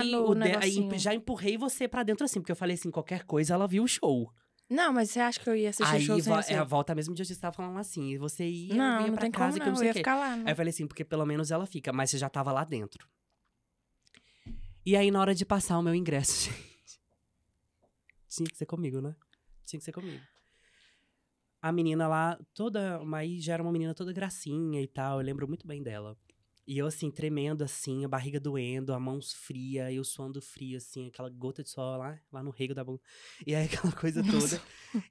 passei no o de... aí já empurrei você pra dentro assim, porque eu falei assim, qualquer coisa ela viu o show. Não, mas você acha que eu ia assistir Aí show sem vo- é, a volta mesmo de hoje você tava falando assim, e você ia, Não, ia não pra casa como que eu não. não Eu sei ia ficar lá. né? Aí eu falei assim, porque pelo menos ela fica, mas você já tava lá dentro. E aí na hora de passar o meu ingresso, [laughs] gente, tinha que ser comigo, né? Tinha que ser comigo. A menina lá, toda, mas já era uma menina toda gracinha e tal, eu lembro muito bem dela. E eu, assim, tremendo, assim, a barriga doendo, a mãos fria, eu suando frio, assim, aquela gota de suor lá, lá no rego da mão. E aí, [laughs] aquela coisa toda.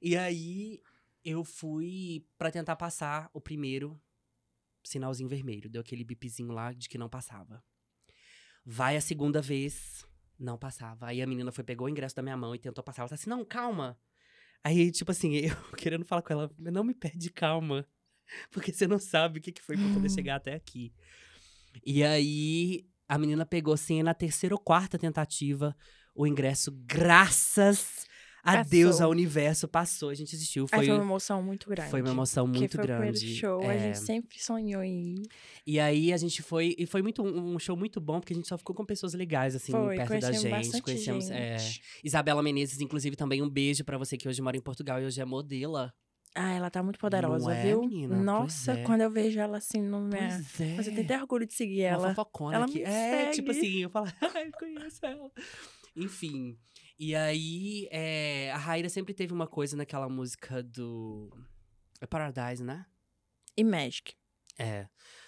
E aí, eu fui pra tentar passar o primeiro sinalzinho vermelho. Deu aquele bipzinho lá de que não passava. Vai a segunda vez, não passava. Aí a menina foi, pegou o ingresso da minha mão e tentou passar. Ela tá assim, não, calma. Aí, tipo assim, [laughs] eu querendo falar com ela, não me perde calma. Porque você não sabe o que, que foi pra poder chegar até aqui. E aí, a menina pegou, assim, na terceira ou quarta tentativa, o ingresso, graças a Passou. Deus, ao universo, passou. A gente assistiu. Foi, foi uma emoção muito grande. foi uma emoção muito foi grande. primeiro show, a É. gente sempre sonhou em ir. E aí a gente foi, e foi muito um show muito bom, porque a gente só ficou com pessoas legais, assim, foi, perto da conhecemos gente. Conhecemos é, gente. Isabela Menezes, inclusive, também um beijo pra você que hoje mora em Portugal e hoje é modela. Ah, ela tá muito poderosa, é, viu? menina? Nossa, é. quando eu vejo ela assim no meu... É. Mas eu tenho até orgulho de seguir Uma ela. fofocona ela aqui. me É, tipo segue. assim, eu falo, [laughs] ai, conheço ela. Enfim. E aí, é, a Raíra sempre teve uma coisa naquela música do. É Paradise, né? E Magic. É.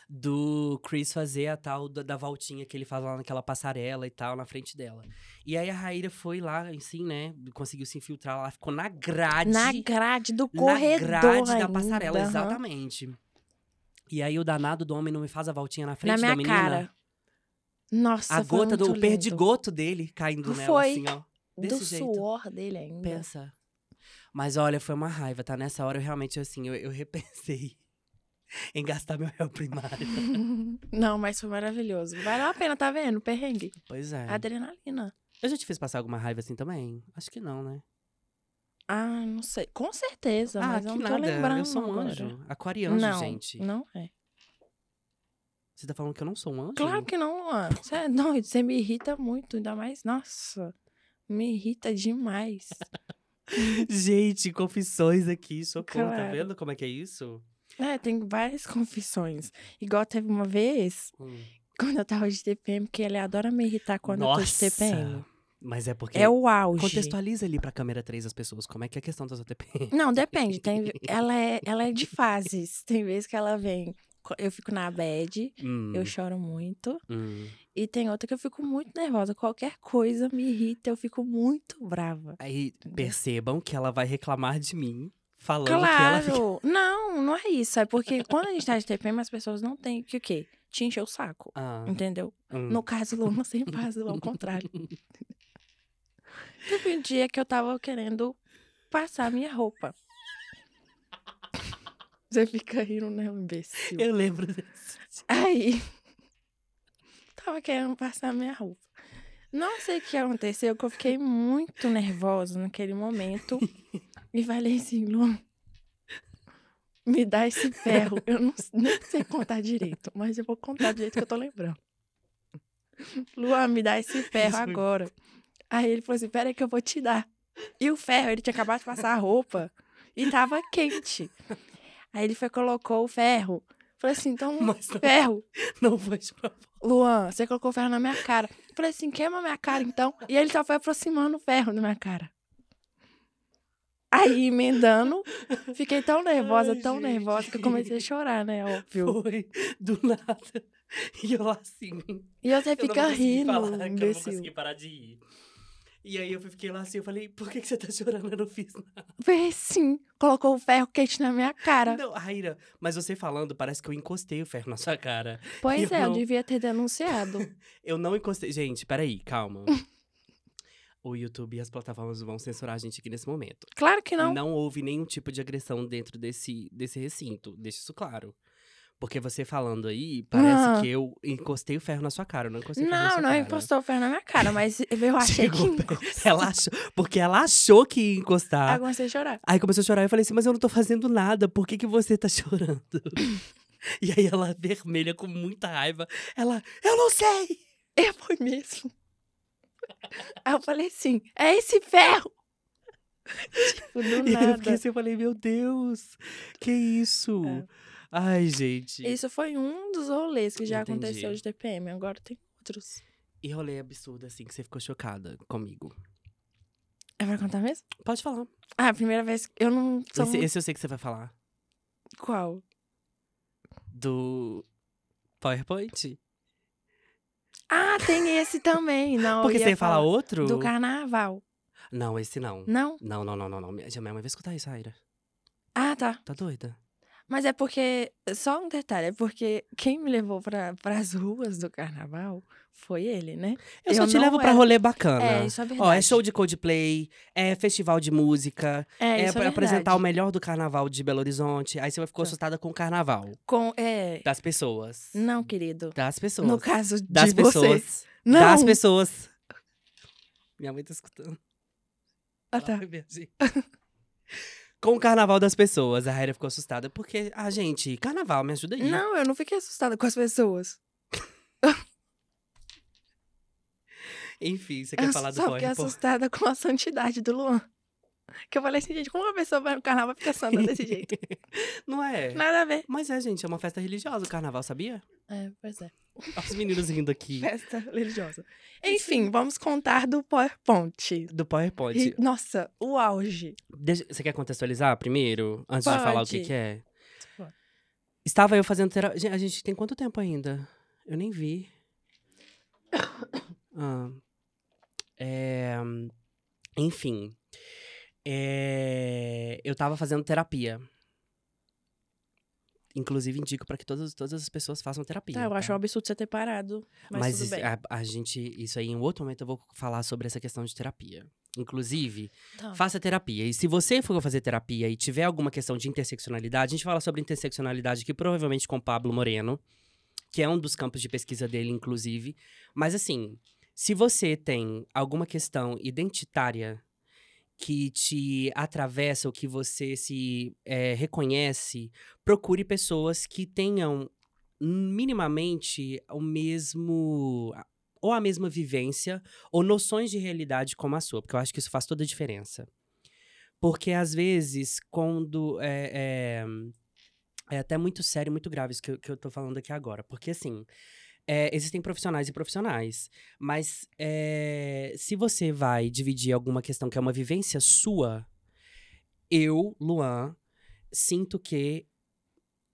Do Chris fazer a tal da, da voltinha que ele faz lá naquela passarela e tal, na frente dela. E aí a Raíra foi lá, assim, né? Conseguiu se infiltrar lá, ficou na grade. Na grade do na corredor grade ainda, da passarela, exatamente. E aí o danado do homem não me faz a voltinha na frente Na minha da menina. cara. Nossa, A gota do lindo. perdigoto dele caindo nela, Foi. assim, ó. Desse Do jeito. suor dele ainda. Pensa. Mas olha, foi uma raiva, tá? Nessa hora eu realmente, assim, eu, eu repensei [laughs] em gastar meu réu primário. [laughs] Não, mas foi maravilhoso. Valeu a pena, tá vendo? Perrengue. Pois é. Adrenalina. Eu já te fiz passar alguma raiva assim também? Acho que não, né? Ah, não sei. Com certeza, ah, mas eu não tô nada. lembrando Eu sou um agora. anjo. Aquariano, não, gente. não é. Você tá falando que eu não sou um anjo? Claro que não, Luan. Você é doido, você me irrita muito, ainda mais. Nossa, me irrita demais. [laughs] Gente, confissões aqui, socorro. Tá Claro. vendo como é que é isso? É, tem várias confissões. Igual teve uma vez, Hum. quando eu tava de TPM, que ele adora me irritar quando eu tô de TPM. Mas é porque. É o auge. Contextualiza ali pra câmera 3 as pessoas. Como é que é a questão das OTP? Não, depende. [laughs] Tem, ela, é, ela é de fases. Tem vezes que ela vem, eu fico na bad, Hum, eu choro muito. hum. E tem outra que eu fico muito nervosa. Qualquer coisa me irrita, eu fico muito brava. Aí percebam que ela vai reclamar de mim, falando que ela fica. Claro! [laughs] Não, não é isso. É porque quando a gente tá de TPM, as pessoas não têm que o quê? Te encher o saco. Ah, Entendeu? hum. No caso, Luna sempre faz ao contrário. [laughs] Teve um dia que eu tava querendo passar minha roupa. Você fica rindo, né, um imbecil? Eu lembro disso. Aí. [laughs] Tava querendo passar minha roupa. Não sei o que aconteceu, que eu fiquei muito nervosa naquele momento. [laughs] e falei assim, Luan, me dá esse ferro. [laughs] Eu não, nem sei contar direito, mas eu vou contar do jeito que eu tô lembrando. Luan, me dá esse ferro agora. Aí ele falou assim: peraí que eu vou te dar. E o ferro, ele tinha acabado de passar a roupa e tava quente. Aí ele foi colocou o ferro. Falei assim, então, [laughs] Mas não- ferro. Não foi de propósito. Luan, você colocou o ferro na minha cara. Falei assim, queima minha cara então. E ele só foi aproximando o ferro da minha cara. Aí, emendando, fiquei tão nervosa, Ai, tão gente. nervosa, que eu comecei a chorar, né? Óbvio. Foi do nada. E eu assim. E você eu fica consegui rindo, falar, que eu não conseguir parar de rir. E aí eu fiquei lá assim, eu falei, por que, que você tá [laughs] chorando? Eu não fiz nada. Fez sim, colocou o ferro quente na minha cara. Não, Raíra, mas você falando, parece que eu encostei o ferro na sua cara. Pois eu é, eu não- devia ter denunciado. [laughs] Eu não encostei. Gente, peraí, calma. o YouTube e as plataformas vão censurar a gente aqui nesse momento. Claro que não. houve nenhum tipo de agressão dentro desse, desse recinto. Deixa isso claro. Porque você falando aí, parece Ah. que eu encostei o ferro na sua cara. Eu não encostei o ferro na Não, sua não cara. encostou o ferro na minha cara, mas [laughs] eu achei que. Ela achou, porque ela achou que ia encostar. Aí comecei a chorar. Aí começou a chorar. Eu falei assim, mas eu não tô fazendo nada. Por que, que você tá [laughs] chorando? [laughs] e aí ela, vermelha, com muita raiva, ela, eu não sei! É, foi mesmo. Aí eu falei assim, é esse ferro! tipo, do E aí eu nada. fiquei assim, eu falei, meu Deus, que isso? É. Ai, gente. Isso foi um dos rolês que já Entendi. aconteceu de TPM, agora tem outros. E rolê absurdo, assim, que você ficou chocada comigo. É pra contar mesmo? Pode falar. Ah, a primeira vez que eu não sou Esse, esse eu sei que você vai falar. Qual? Do PowerPoint. Ah, tem esse também. Não, Porque você ia falar outro? Do carnaval. Não, esse não. Não? Não, não, não, não, não. Minha mãe vai escutar isso, Aira. Ah, tá. Tá doida? Mas é porque, só um detalhe, é porque quem me levou para as ruas do carnaval foi ele, né? Eu, só Eu te não levo pra era- rolê bacana. É, isso é verdade. Ó, é show de Coldplay, é festival de música, É, é, é apresentar o melhor do carnaval de Belo Horizonte. Aí você ficou assustada com o carnaval. Com, é, Das pessoas. não, querido. Das pessoas. No caso de das você. pessoas. Não. Das pessoas. Minha mãe tá escutando. Ah, tá. gente. [laughs] Com o carnaval das pessoas. A Raira ficou assustada. Porque, ah, gente, carnaval, me ajuda aí. Não, eu não fiquei assustada com as pessoas. [laughs] Enfim, você quer eu falar do só fiquei assustada com a santidade do Luan. Que eu falei assim, gente, como uma pessoa vai no carnaval e fica santa desse jeito? [laughs] Não é? Nada a ver. Mas é, gente, é uma festa religiosa o carnaval, sabia? É, pois é. Os meninos rindo aqui. [laughs] Festa religiosa. Enfim, vamos contar do PowerPoint. Do PowerPoint. E, nossa, o auge. Deixa- você quer contextualizar primeiro? Antes de falar o que, Pode. que é? Pode. Estava eu fazendo terapia. A gente tem quanto tempo ainda? Eu nem vi. [coughs] Ah, é, Enfim. É, Eu tava fazendo terapia. Inclusive, indico pra que todas, todas as pessoas façam terapia. Tá, eu acho um tá? absurdo você ter parado. Mas, Mas isso- a, a gente, isso aí, em outro momento, eu vou falar sobre essa questão de terapia. Inclusive, Tá. faça terapia. E se você for fazer terapia e tiver alguma questão de interseccionalidade, a gente fala sobre interseccionalidade aqui, provavelmente com o Pablo Moreno, que é um dos campos de pesquisa dele, inclusive. Mas assim, se você tem alguma questão identitária que te atravessa ou que você se eh, reconhece, procure pessoas que tenham minimamente o mesmo ou a mesma vivência ou noções de realidade como a sua, porque eu acho que isso faz toda a diferença. Porque às vezes, quando é, é, é até muito sério, muito grave isso que eu, que eu tô falando aqui agora, porque assim. É, existem profissionais e profissionais, mas é, se você vai dividir alguma questão que é uma vivência sua, eu, Luan, sinto que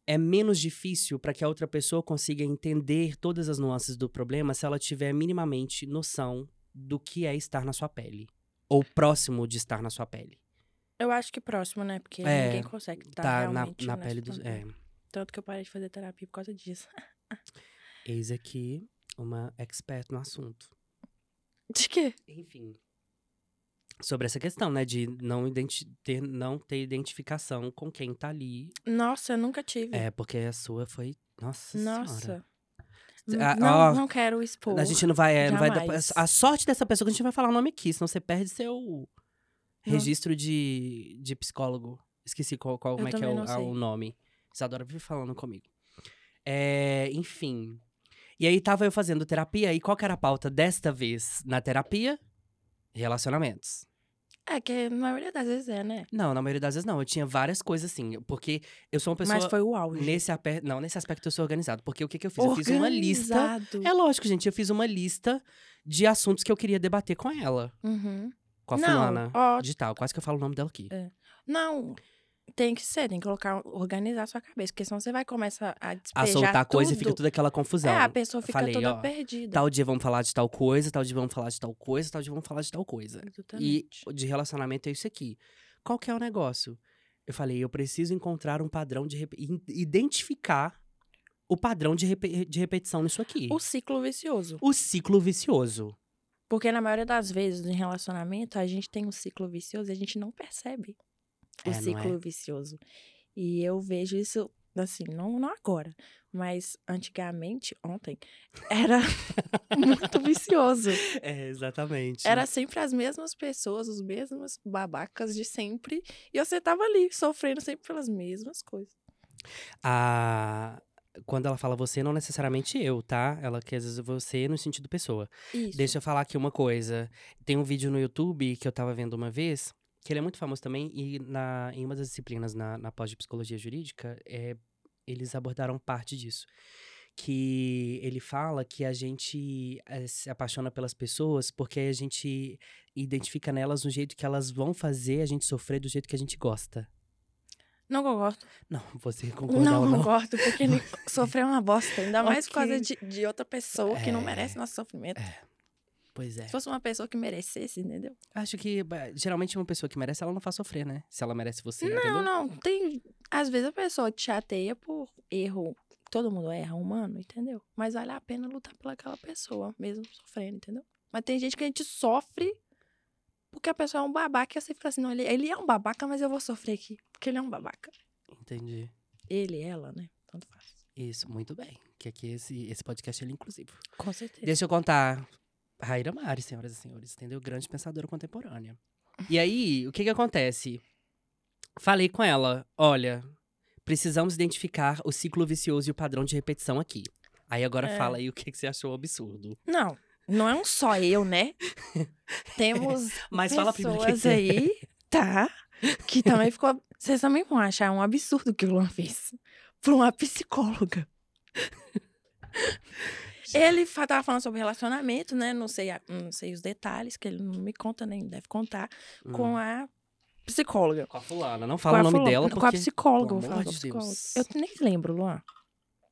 é menos difícil para que a outra pessoa consiga entender todas as nuances do problema se ela tiver minimamente noção do que é estar na sua pele. Ou próximo de estar na sua pele. Eu acho que próximo, né? Porque É, ninguém consegue estar Tá na, realmente na pele dos. É. Tanto que eu parei de fazer terapia por causa disso. [laughs] Eis aqui uma expert no assunto. De quê? Enfim. Sobre essa questão, né? De não, identi ter, não ter identificação com quem tá ali. Nossa, eu nunca tive. É, porque a sua foi. Nossa, Nossa. senhora. Ah, não, ó, não quero expor. A gente não vai, é, não vai dar-. A sorte dessa pessoa que a gente vai falar o nome aqui, senão você perde seu registro de, de psicólogo. Esqueci qual, qual como é que é o, sei. o nome. Isadora vive falando comigo. É, enfim. E aí tava eu fazendo terapia, e qual que era a pauta desta vez na terapia? Relacionamentos. É que na maioria das vezes é, né? Não, na maioria das vezes não. Eu tinha várias coisas assim, porque eu sou uma pessoa. Mas foi o auge. Nesse, ape- não, nesse aspecto eu sou organizado. Porque o que, que eu fiz? Eu fiz uma lista. Organizado. É lógico, gente. Eu fiz uma lista de assuntos que eu queria debater com ela. Uhum. Com a Não, fulana ó- de tal. Quase que eu falo o nome dela aqui. Não, tem que ser, tem que colocar, organizar a sua cabeça, porque senão você vai começar a despejar A soltar tudo. coisa e fica toda aquela confusão. É, a pessoa fica Falei, toda ó, perdida. Tal dia vamos falar de tal coisa, tal dia vamos falar de tal coisa, tal dia vamos falar de tal coisa. E Exatamente. de relacionamento é isso aqui. Qual que é o negócio? Eu falei, eu preciso encontrar um padrão de... rep- Identificar o padrão de, repe- de repetição nisso aqui. O ciclo vicioso. O ciclo vicioso. Porque na maioria das vezes em relacionamento, a gente tem um ciclo vicioso e a gente não percebe o É, não ciclo é? vicioso. E eu vejo isso, assim, não, não agora, mas antigamente, ontem, era [laughs] muito vicioso. É, exatamente. Era sempre as mesmas pessoas, os mesmos babacas de sempre. E você tava ali, sofrendo sempre pelas mesmas coisas. A... Quando ela fala você, não necessariamente eu, tá? Ela quer dizer você no sentido pessoa. Isso. Deixa eu falar aqui uma coisa. Tem um vídeo no YouTube que eu tava vendo uma vez, que ele é muito famoso também, e na, em uma das disciplinas na, na pós de psicologia jurídica, é, eles abordaram parte disso. Que ele fala que a gente eh, se apaixona pelas pessoas porque a gente identifica nelas um jeito que elas vão fazer a gente sofrer do jeito que a gente gosta. Não concordo. Não, você concorda Não, ou não não? gosto, porque ele [laughs] sofreu uma bosta. Ainda mais por causa de, de outra pessoa que não É. merece nosso sofrimento. Pois é. Se fosse uma pessoa que merecesse, entendeu? Acho que geralmente uma pessoa que merece, ela não faz sofrer, né? Se ela merece você, Não, entendeu? não. Tem. Às vezes a pessoa te chateia por erro. Todo mundo erra, humano, entendeu? Mas vale a pena lutar pelaquela pessoa, mesmo sofrendo, entendeu? Mas tem gente que a gente sofre porque a pessoa é um babaca e você fica assim, não, ele, ele é um babaca, mas eu vou sofrer aqui. Porque ele é um babaca. Entendi. Ele, ela, né? Tanto faz. Isso, muito bem. Que aqui esse, esse podcast é inclusivo. Com certeza. Deixa eu contar. Raíra Mari, senhoras e senhores, entendeu? Grande pensadora contemporânea. E aí, o que que acontece? Falei com ela, olha, precisamos identificar o ciclo vicioso e o padrão de repetição aqui. Aí agora É. fala aí o que, que você achou absurdo. Não, não é um só eu, né? [laughs] Temos Mas fala primeiro o que pessoas que é. aí, tá? Que também ficou. Vocês também vão achar um absurdo o que o Luan fez. Pra uma psicóloga. Ele tava falando sobre relacionamento, né? Não sei, a- não sei os detalhes, que ele não me conta, nem deve contar, com Hum. a psicóloga. Com a fulana. Não Com fala o nome fulana- dela Com a porque... psicóloga, pelo vou falar com de psicóloga. Deus. Eu nem lembro, Luan.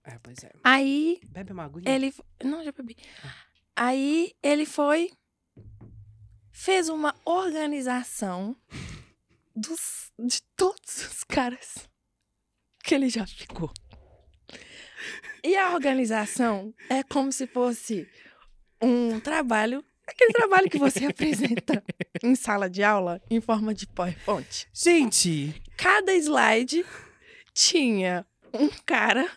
É, pois é. Aí Bebe uma aguinha. ele. Não, já bebi. Aí ele foi. Fez uma organização dos, de todos os caras que ele já ficou. E a organização é como se fosse um trabalho. Aquele trabalho que você apresenta [laughs] em sala de aula em forma de PowerPoint. Gente! Cada slide tinha um cara,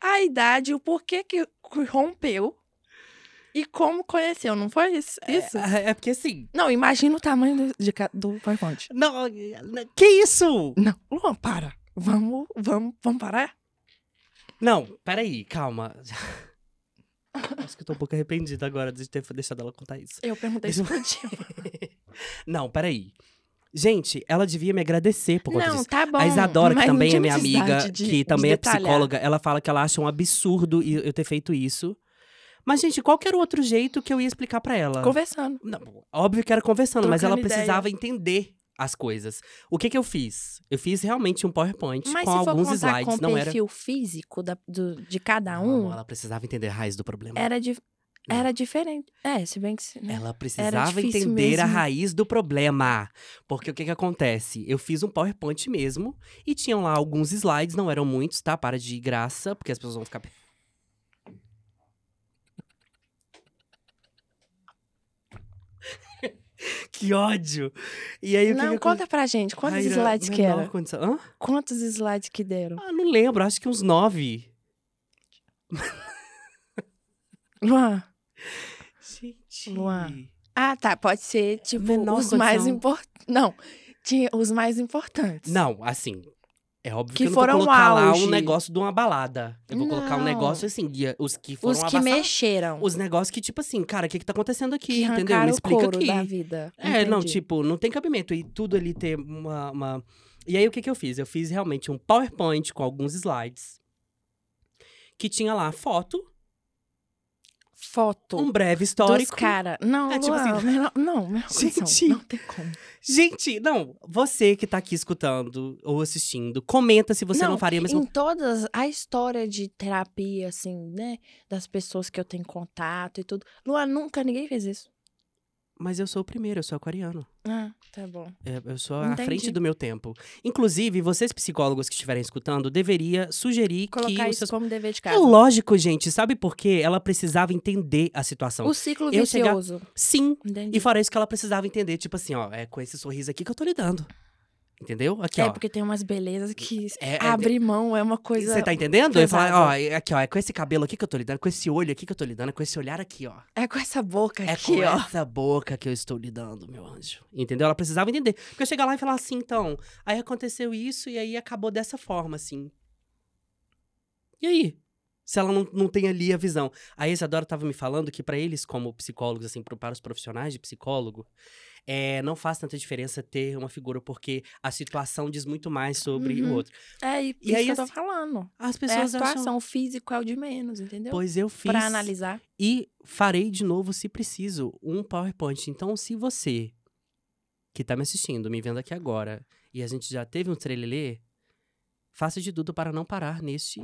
a idade, o porquê que rompeu e como conheceu, não foi isso? isso? É, é porque assim... Não, imagina o tamanho do, de do PowerPoint. Não, que isso? Não, Luan, para. Vamos, vamos, vamos parar? Não, peraí, calma. [laughs] Acho que eu tô um pouco arrependida agora de ter deixado ela contar isso. Eu perguntei isso pro dia. [laughs] Não, peraí. Gente, ela devia me agradecer por conta Não, disso. tá bom. a Isadora, que também é minha amiga, de- que de também é detalhar. psicóloga, ela fala que ela acha um absurdo eu ter feito isso. Mas, gente, qual que era o outro jeito que eu ia explicar pra ela? Conversando. Não, óbvio que era conversando, mas ela Trocando ideia. precisava entender as coisas. O que que eu fiz? Eu fiz realmente um PowerPoint Mas com se for alguns contar slides, com o não era. perfil físico da- do- de cada Não, um, ela precisava entender a raiz do problema. era, di- Não. era diferente. É, se bem que... se- né? Ela precisava entender a mesmo. raiz do problema. Porque o que que acontece? Eu fiz um PowerPoint mesmo e tinham lá alguns slides, não eram muitos, tá? Para de graça, porque as pessoas vão ficar. [laughs] que ódio! E aí que Não, que conta pra gente, quantos slides que era? condição- Hã? Quantos slides que deram? Ah, não lembro, acho que uns nove. Luan. Gente. Luan. Ah, tá. Pode ser, tipo, Menor os mais condição. importantes. Não. Tinha os mais importantes. Não, assim. É óbvio Que que, eu não foram vou colocar lá auge. um negócio de uma balada. Eu vou colocar um Não. negócio assim, de- os que foram Os que mexeram. Os negócios que, tipo assim, cara, o que que tá acontecendo aqui, que entendeu? Me arrancaram o explica couro aqui. da vida. É, não, Entendi. tipo, não tem cabimento. E tudo ali ter uma, uma- E aí, o que que eu fiz? Eu fiz realmente um PowerPoint com alguns slides. Que tinha lá foto, Foto. um breve dos histórico. cara. Não, É, tipo Luan, assim- não, menor [laughs] condição. Gente. Não tem como. Gente, não, você que tá aqui escutando ou assistindo, comenta se você não, Não, faria a mesma Em todas, a história de terapia, assim, né? Das pessoas que eu tenho contato e tudo. Luan, nunca ninguém fez isso. Mas eu sou o primeiro, eu sou aquariano. Ah, tá bom. É, Eu sou à Entendi. frente do meu tempo. Inclusive, vocês psicólogos que estiverem escutando, deveria sugerir que Colocar os isso seus... como dever de É casa. lógico, gente. Sabe por quê? Ela precisava entender a situação. O ciclo Eu chegar- vicioso. Sim. Entendi. E fora isso que ela precisava entender, tipo assim, ó, é com esse sorriso aqui que eu tô lidando. Entendeu? Aqui, é, ó. porque tem umas belezas que É- é- abrir mão é uma coisa. Você tá entendendo? Eu pesada. falo, ó, é aqui, ó, é com esse cabelo aqui que eu tô lidando, com esse olho aqui que eu tô lidando, é com esse olhar aqui, ó. É com essa boca É aqui, com ó. essa boca que eu estou lidando, meu anjo. Entendeu? Ela precisava entender. Porque eu chegar lá e falar assim, então, aí aconteceu isso e aí acabou dessa forma, assim. E aí? Se ela não, não tem ali a visão. A Isadora tava me falando que pra eles, como psicólogos, assim, para os profissionais de psicólogo, é, não faz tanta diferença ter uma figura, porque a situação diz muito mais sobre o Uhum. outro. É, e, E isso aí, que eu tô falando. As É a pessoas situação, acham. o físico é o de menos, entendeu? Pois eu fiz. Pra analisar. E farei de novo, se preciso, um PowerPoint. Então, se você que tá me assistindo, me vendo aqui agora, e a gente já teve um trelelê, faça de tudo para não parar neste,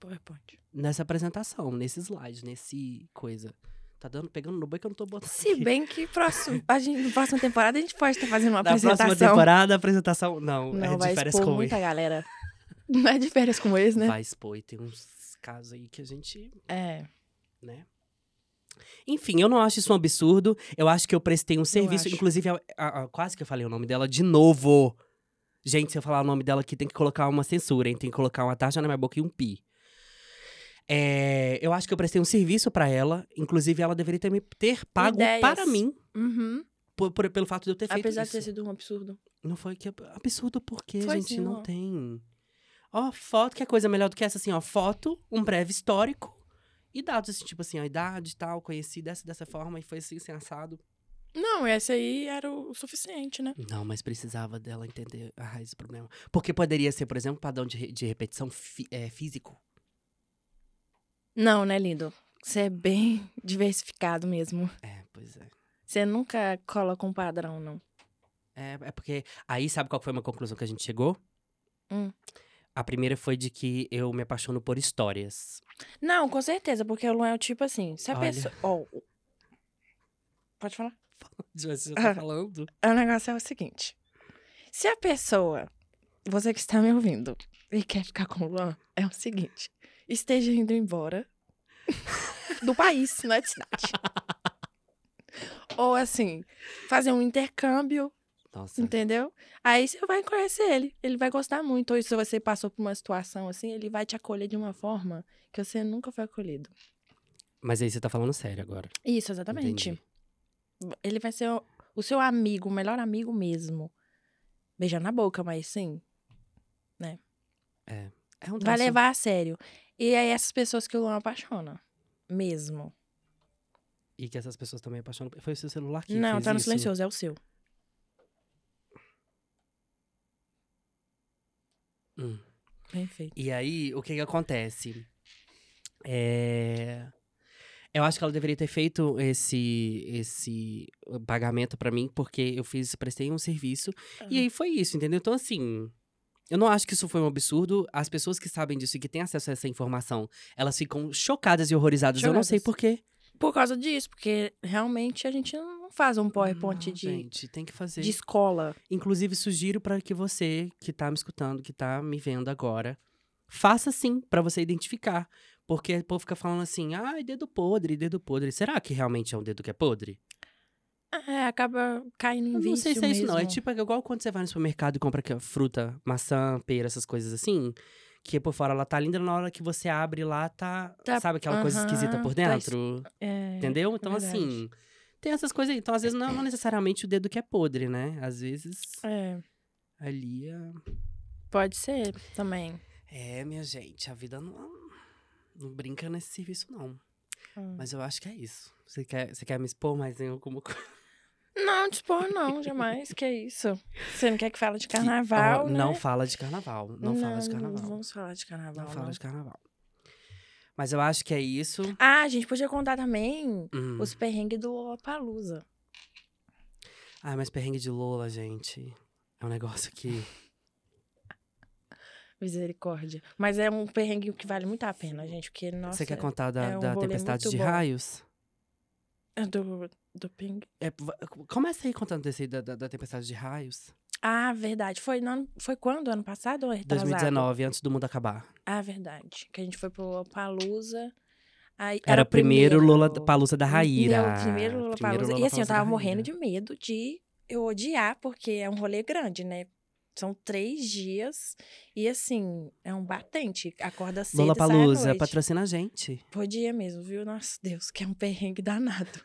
PowerPoint. nessa apresentação, nesse slide, nesse coisa. Tá dando, pegando no boi que eu não tô botando Se aqui. bem que próximo, [laughs] a gente, na próxima temporada a gente pode estar fazendo uma Na apresentação. próxima temporada, a apresentação, não, Não, é de férias expor com muita ex. galera. [laughs] Não é de férias com ex, né? Vai expor, e tem uns casos aí que a gente É. né? Enfim, eu não acho isso um absurdo. Eu acho que eu prestei um serviço. Inclusive, a- a- a- quase que eu falei o nome dela de novo. Gente, se eu falar o nome dela aqui, tem que colocar uma censura, hein? Tem que colocar uma taxa na minha boca e um pi. É, eu acho que eu prestei um serviço pra ela. Inclusive, ela deveria ter me ter pago Ideias. para mim Uhum. por- por- pelo fato de eu ter feito Apesar isso. de ter sido um absurdo. Não foi que absurdo porque, Foi gente, sim, não ó. tem. Ó, foto, que é coisa melhor do que essa, assim, ó, foto, um breve histórico e dados, assim, tipo assim, a idade e tal, conheci dessa, dessa forma e foi assim, assim, assado. Não, esse aí era o suficiente, né? Não, mas precisava dela entender a raiz do problema. Porque poderia ser, por exemplo, padrão de, de repetição é, físico. Não, né, lindo? Você é bem diversificado mesmo. É, pois é. Você nunca coloca um padrão, não. É, é porque. Aí, sabe qual foi uma conclusão que a gente chegou? Hum. A primeira foi de que eu me apaixono por histórias. Não, com certeza, porque o Luan é o tipo assim, se a Olha. pessoa. ó, o- pode falar? [laughs] Você já tá falando? O negócio é o seguinte: se a pessoa, você que está me ouvindo, e quer ficar com o Luan, é o seguinte: esteja indo embora do país, [laughs] não é de cidade. Ou assim, fazer um intercâmbio, Nossa. entendeu? Aí você vai conhecer ele, ele vai gostar muito. Ou se você passou por uma situação assim, ele vai te acolher de uma forma que você nunca foi acolhido. Mas aí você tá falando sério agora. Isso, exatamente. Entendi. Ele vai ser o, o seu amigo, o melhor amigo mesmo. Beijar na boca, mas sim, É um vai levar a sério. E é essas pessoas que o Luan apaixona. Mesmo. E que essas pessoas também apaixonam. Foi o seu celular que Não, fez tá no isso? silencioso, é o seu. Hum. Bem feito. E aí, o que que acontece? É... Eu acho que ela deveria ter feito esse, esse pagamento pra mim, porque eu fiz, prestei um serviço. E aí foi isso, entendeu? Então, assim, eu não acho que isso foi um absurdo. As pessoas que sabem disso e que têm acesso a essa informação, elas ficam chocadas e horrorizadas. Eu não sei Chocadas. por quê. Por causa disso, porque realmente a gente não faz um PowerPoint Não, de, Gente, tem que fazer. de escola. Inclusive, sugiro para que você que tá me escutando, que tá me vendo agora, faça sim, para você identificar. Porque o povo fica falando assim, ai, dedo podre, dedo podre. Será que realmente é um dedo que é podre? É, acaba caindo em Eu vício não sei se é isso, não. É mesmo. tipo igual quando você vai no supermercado e compra aqui, ó, fruta, maçã, pera, essas coisas assim. que por fora ela tá linda, na hora que você abre lá, tá. Tá- sabe aquela coisa aham, esquisita por tá dentro? É, Entendeu? Então, verdade. assim. Tem essas coisas aí. Então, às vezes, não, não necessariamente o dedo que é podre, né? Às vezes, é, ali. é- pode ser também. É, minha gente, a vida não, não brinca nesse serviço, não. Hum. Mas eu acho que é isso. Você quer, você quer me expor mais em alguma coisa? Não, dispor não, jamais. que isso? Você não quer que fale de carnaval, né? Não fala de carnaval. Não, fala de Não carnaval. vamos falar de carnaval, Não fala não. de carnaval. Mas eu acho que é isso. Ah, a gente podia contar também Hum. os perrengues do Lollapalooza. Ah, mas perrengue de Lola, gente. É um negócio que. [laughs] Misericórdia. Mas é um perrengue que vale muito a pena, gente, porque, nossa... Você quer contar da, é um da tempestade de bom. raios? é Do, do ping... É, começa aí contando desse aí da, da, da tempestade de raios. Ah, verdade. Foi, ano- foi quando? Ano passado ou retrasado? 2019, antes do mundo acabar. Ah, verdade. Que a gente foi pro Lollapalooza. Aí, Era, o primeiro Lola Palusa da Meu Raíra. primeiro Lollapalooza. Primeiro E assim, eu tava morrendo de medo de eu odiar, porque é um rolê grande, né? São três dias. E assim, é um batente. Acorda cedo à Palusa, patrocina a gente. Podia mesmo, viu? Nossa, Deus, que é um perrengue danado.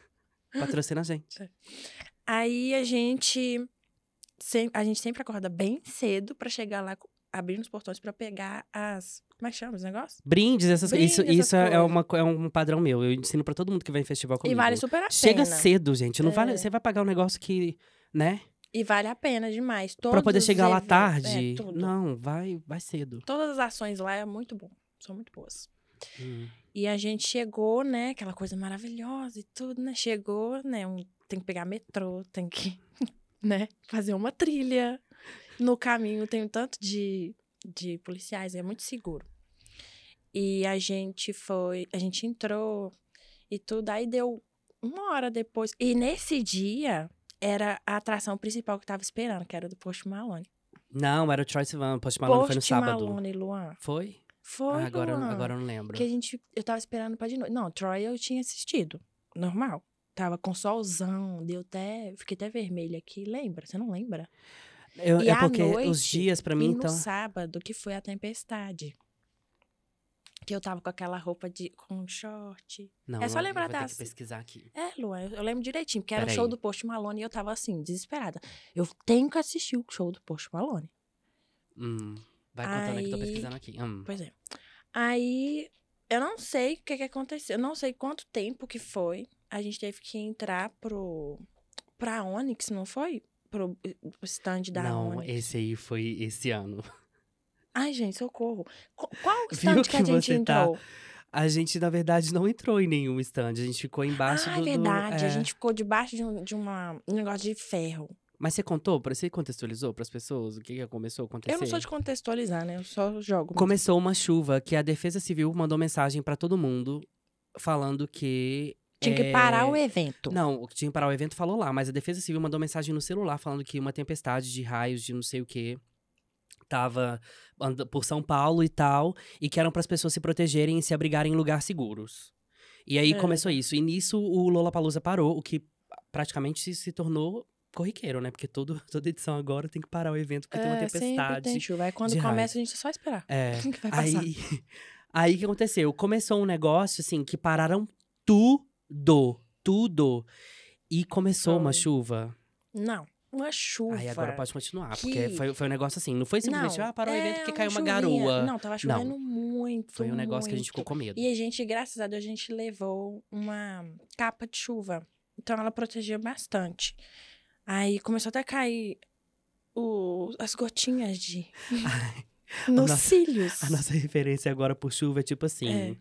Patrocina a gente. Aí a gente... a gente sempre acorda bem cedo pra chegar lá, abrindo os portões pra pegar as... Como é que chama os negócios? Brindes, essas, Brinde, isso, essas isso é, uma, é um padrão meu. Eu ensino pra todo mundo que vem em festival comigo. E vale super a Chega pena. cedo, gente. Não vale, É. você vai pagar um negócio que, né? E vale a pena demais. Todos pra poder chegar lá eventos- tarde. É, não, vai, vai cedo. Todas as ações lá é muito bom. São muito boas. Hum. E a gente chegou, né? Aquela coisa maravilhosa e tudo, né? Chegou, né? um- tem que pegar metrô, tem que, [laughs] né? Fazer uma trilha. No caminho tem um tanto de, de policiais, é muito seguro. E a gente foi, a gente entrou e tudo, aí deu uma hora depois. E nesse dia era a atração principal que eu tava esperando, que era do Post Malone. Não, era o Troy Sivan. Post Malone foi no Post sábado. Malone, Luan. Foi? Foi, Ah, agora, Luan. agora eu não lembro. Que a gente. Eu tava esperando pra de noite. Não, Troy eu tinha assistido. Normal. Tava com solzão, deu até. Fiquei até vermelha aqui. Lembra? Você não lembra? Eu- E é porque noite, os dias pra e mim, no então. sábado, que foi a tempestade. Que eu tava com aquela roupa de. com short. Não, é só eu lembrar das- que pesquisar aqui. É, Luan, eu eu lembro direitinho, porque era o show do Post Malone e eu tava assim, desesperada. Eu tenho que assistir o show do Post Malone. Hum, vai contando que eu tô Aí- pesquisando aqui. Hum. Pois é. Aí, eu não sei o que, que aconteceu. Eu não sei quanto tempo que foi. A gente teve que entrar pro. pra Onyx, não foi? Pro, pro stand da Não, Onyx. esse aí foi esse ano. Ai, gente, socorro. Qu- Qual [laughs] Viu stand que a que gente você tá entrou? A gente, na verdade, não entrou em nenhum stand. A gente ficou embaixo ah, do. é do- verdade. A é. gente ficou debaixo de um, de uma, um negócio de ferro. Mas você contou? pra- Você contextualizou pras pessoas o que, que começou a acontecer? Eu não sou de contextualizar, né? Eu só jogo. mesmo. Começou uma chuva que a Defesa Civil mandou mensagem pra todo mundo falando que. Tinha que é, parar o evento. Não, o que tinha que parar o evento falou lá, mas a Defesa Civil mandou mensagem no celular falando que uma tempestade de raios de não sei o que tava por São Paulo e tal, e que eram para as pessoas se protegerem e se abrigarem em lugares seguros. E aí É. começou isso. E nisso o Lollapalooza parou, o que praticamente se, se tornou corriqueiro, né? Porque todo, [laughs] toda edição agora tem que parar o evento porque tem uma É, tempestade. tem chuva. Aí quando começa, a gente só esperar. É. [laughs] que vai passar? Aí, [laughs] aí o que aconteceu? Começou um negócio assim que pararam tudo, tudo. E começou uma Foi. chuva. Não, uma chuva. Aí agora pode continuar, que- porque foi, foi um negócio assim, não foi simplesmente, Não, ah, parou o evento porque é caiu uma chuvinha. garoa. Não, tava chovendo muito. Foi um negócio que a gente muito. ficou com medo. E a gente, graças a Deus, a gente levou uma capa de chuva. Então ela protegia bastante. Aí começou até a cair o- as gotinhas de. [laughs] nos nossa- cílios. A nossa referência agora por chuva é tipo assim, É.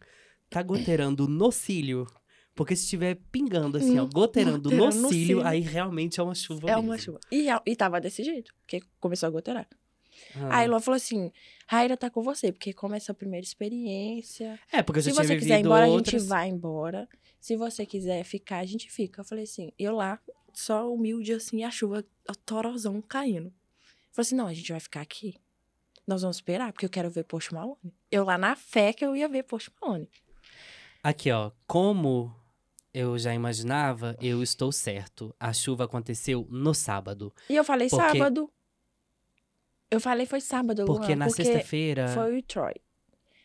tá goteirando no cílio. Porque se estiver pingando assim, ó, goteirando no Goteirando no cílio, cílio. aí realmente é uma chuva É mesmo. uma chuva. E, a- e tava desse jeito, porque começou a goteirar. Ah. Aí Lua falou assim: Raíra tá com você, porque como é a primeira experiência. É, porque eu já Se você quiser ir embora, a outras. gente vai embora. Se você quiser ficar, a gente fica. Eu falei assim, eu lá, só humilde assim, a chuva, a torozão caindo. Eu falei assim, não, a gente vai ficar aqui. Nós vamos esperar, porque eu quero ver Post Malone. Eu lá na fé que eu ia ver Post Malone. Aqui, ó, como eu já imaginava, eu estou certo. A chuva aconteceu no sábado. E eu falei Porque- sábado. Eu falei foi sábado, Porque Luan, na porque sexta-feira. foi o Troy.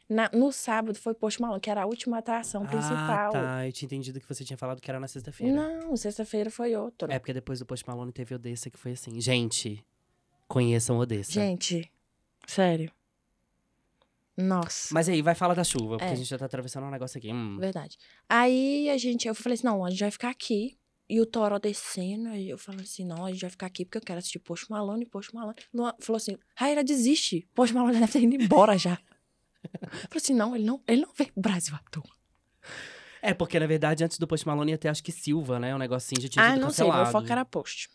Na- no sábado foi Post Malone, que era a última atração principal. Ah, tá. Eu tinha entendido que você tinha falado que era na sexta-feira. Não, sexta-feira foi outro. É porque depois do Post Malone teve Odessa, que foi assim. Gente, conheçam Odessa. Gente, sério. Nossa. Mas aí, vai falar da chuva, porque É. a gente já tá atravessando um negócio aqui. Hum. Verdade. Aí a gente, eu falei assim, não, a gente vai ficar aqui. E o Toró descendo, aí eu falei assim, não, a gente vai ficar aqui porque eu quero assistir Post Malone e Post Malone. Luan falou assim, Raíra, desiste. Post Malone [laughs] deve ter ido embora já. [laughs] falei assim, não, ele não, ele não veio pro Brasil à toa. É, porque na verdade, antes do Post Malone ia ter, acho que Silva, né? Um negocinho já tinha Ah, sido não sei, cancelado. meu foco era Post.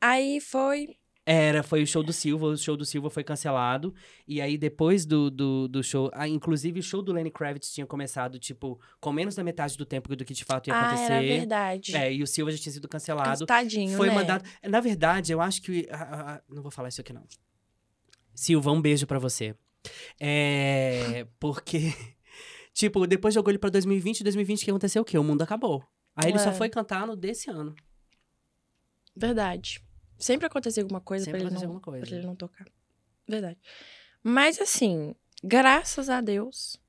Aí foi, Era, foi o show do Silva, o show do Silva foi cancelado. E aí, depois do, do, do show. Ah, inclusive, o show do Lenny Kravitz tinha começado, tipo, com menos da metade do tempo do que de fato ia ah, acontecer. era verdade. É, e o Silva já tinha sido cancelado. Tadinho, Foi né? mandado. Na verdade, eu acho que. ah, ah, ah, não vou falar isso aqui, não. Silva, um beijo pra você. É. Porque. [laughs] Tipo, depois jogou ele pra 2020, 2020 o que aconteceu? O quê? O mundo acabou. Aí ele só É. foi cantar no desse ano. Verdade. Sempre acontecia alguma coisa Sempre pra ele, não, alguma coisa. pra ele não tocar. Verdade. Mas assim, graças a Deus,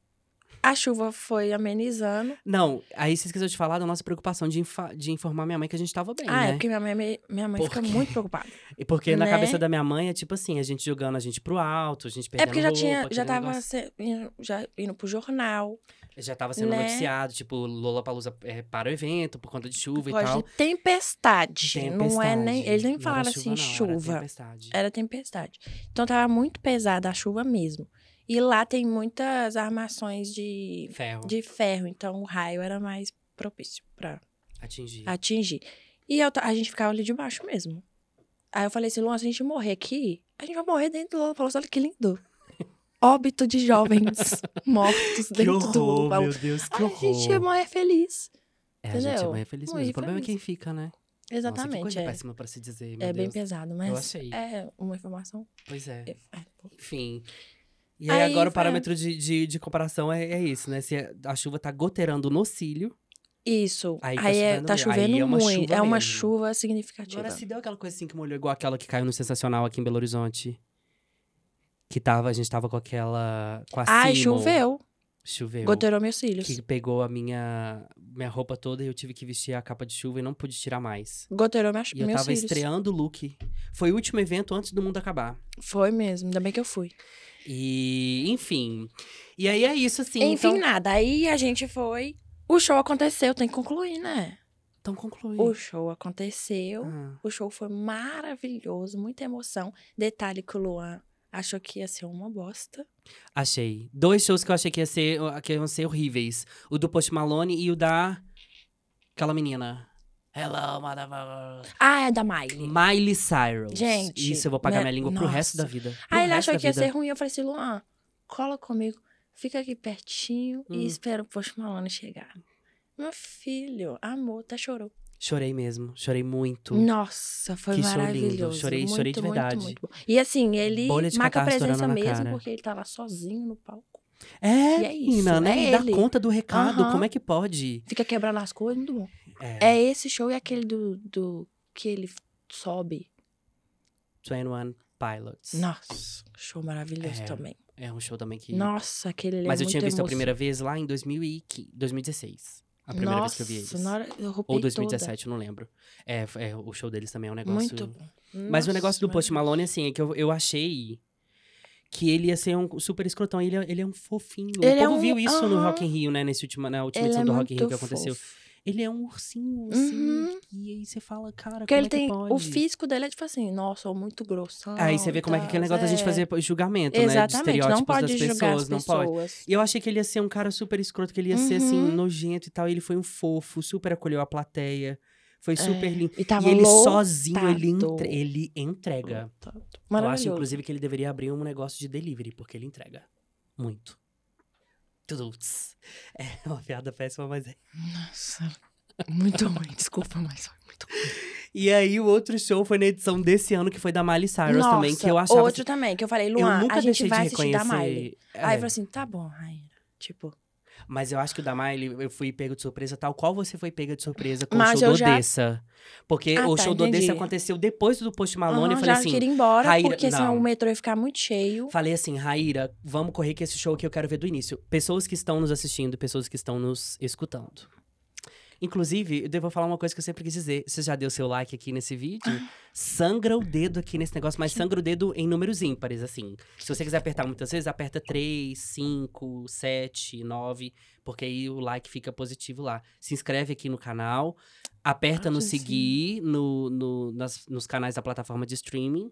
a chuva foi amenizando. Não, aí você esqueceu de falar da nossa preocupação de, de informar minha mãe que a gente tava bem, ah, né? é porque minha mãe, me- minha mãe fica Por quê? muito preocupada. E porque na né? cabeça da minha mãe é tipo assim, a gente jogando a gente pro alto, a gente perdendo é porque já roupa, tinha, já tava se- indo, já indo pro jornal. Já tava sendo né? noticiado, tipo, Lollapalooza é, para o evento por conta de chuva e Pode tal. tempestade. Não é nem. Tempestade. Eles nem Não era falaram assim, não, Era chuva. tempestade. Era tempestade. Então tava muito pesada a chuva mesmo. E lá tem muitas armações de, Ferro. de ferro, então o raio era mais propício pra Atingir. atingir. E eu a gente ficava ali debaixo mesmo. Aí eu falei assim, Luan, se a gente morrer aqui, a gente vai morrer dentro do Falou assim, olha que lindo. [laughs] Óbito de jovens mortos Que dentro horror, do Lollapalooza. meu Deus, que A horror. gente ia morrer feliz. É, a gente é entendeu? mãe feliz Morrer mesmo. O problema é quem fica, né? Nossa, Exatamente. coisa é péssima pra se dizer, é bem Deus. pesado, mas achei. é uma informação. Pois é. é- é. Enfim. E aí, Aí, agora o parâmetro de, de, de comparação é, é isso, né? Se a chuva tá goteirando no cílio. Isso. Aí Aí, tá é- chovendo tá mesmo. Aí chovendo é uma muito. chuva é uma mesmo. chuva significativa. Agora se deu aquela coisa assim que molhou igual aquela que caiu no Sensacional aqui em Belo Horizonte. Que tava, a gente tava com aquela. Com a Ai, Simo. choveu. Choveu. Goteirou meus cílios. Que pegou a minha, minha roupa toda e eu tive que vestir a capa de chuva e não pude tirar mais. Goteirou minhas, E eu meus tava cílios. estreando o look. Foi o último evento antes do mundo acabar. Foi mesmo, ainda bem que eu fui. E, enfim. E aí é isso, assim. Enfim, então, nada. Aí a gente foi. O show aconteceu, tem que concluir, né? então conclui. O show aconteceu. Ah, O show foi maravilhoso, muita emoção. Detalhe que o Luan achou que ia ser uma bosta. achei. Dois shows que eu achei que, ia ser, que iam ser horríveis. O do Post Malone e o da... Aquela menina. Hello, motherfucker. Ah, é da Miley. Miley Cyrus. Gente, Isso, eu vou pagar né? minha língua pro resto da Nossa. vida. Pro Aí ele achou que ia vida. ser ruim. Eu falei assim, Luan, cola comigo. Fica aqui pertinho Hum. e espera o Post Malone chegar. Meu filho, amor, até chorou. Chorei mesmo. Chorei muito. Nossa, foi Que show lindo. maravilhoso. Chorei- muito, chorei de muito, verdade. muito bom. E assim, ele marca catarro presença mesmo, porque ele tá lá sozinho no palco. É, E é isso, menina, né? é dá ele. conta do recado. Aham. Como é que pode? Fica quebrando as coisas, muito bom. É. É esse show e aquele do, do que ele sobe. 21 Pilots. Nossa, show maravilhoso É, também. É um show também que... Nossa, aquele ele Mas é eu tinha visto a emo- primeira vez lá em 2015, 2016. A primeira Nossa, vez que eu vi eles. na hora eu Ou 2017, eu não lembro. É, é, o show deles também é um toda. negócio... Muito bom. Mas o Nossa, negócio do Post. Malone, assim, é que eu, eu achei que ele ia ser um super escrotão. Ele, é- ele é um fofinho. Ele o é povo um- viu isso no. Rock in Rio, né? Nesse última, na última Ele edição é do Rock in Rio que aconteceu. fofo. Ele é um ursinho, assim. Uhum. E aí você fala, cara, Porque como ele é que tem. pode? O físico dele é tipo assim, nossa, sou muito grossão. Aí você vê como é que aquele negócio da gente é. fazer julgamento, né? De Exatamente, estereótipos não pode das julgar pessoas, as não pode. pessoas. E eu achei que ele ia ser um cara super escroto, que ele ia ser, assim, Uhum. nojento e tal. E ele foi um fofo, super acolheu a plateia. Foi super lindo. E tava E ele lotado. sozinho, ele, entre- ele entrega. Lotado. Eu acho, inclusive, que ele deveria abrir um negócio de delivery, porque ele entrega. Muito. Tudo. É [laughs] uma piada péssima, mas é. Nossa, muito ruim. Desculpa, mas foi muito ruim. E aí, o outro show foi na edição desse ano, que foi da Miley Cyrus também, que eu Nossa, achava. outro também, que eu falei, eu Luan, nunca a gente vai de assistir reconhecer. da Miley. É. Aí eu falei assim, tá bom, Raíra. Tipo, Mas eu acho que o da Miley, eu fui pego de surpresa, tal qual você foi pega de surpresa com Mas o show do já- Odessa. Porque Ah, o tá, show do Odessa entendi. aconteceu depois do Post Malone. Aham, eu falei já assim, queria ir embora, Raíra- porque senão não. o metrô ia ficar muito cheio. Falei assim, Raíra, vamos correr que esse show aqui eu quero ver do início. Pessoas que estão nos assistindo, pessoas que estão nos escutando. Inclusive, eu devo falar uma coisa que eu sempre quis dizer. Você já deu seu like aqui nesse vídeo? Sangra o dedo aqui nesse negócio, mas sangra o dedo em números ímpares, assim. Se você quiser apertar muitas vezes, aperta 3, 5, 7, 9, porque aí o like fica positivo lá. Se inscreve aqui no canal, aperta Ah, no seguir no, no- nas- nos canais da plataforma de streaming.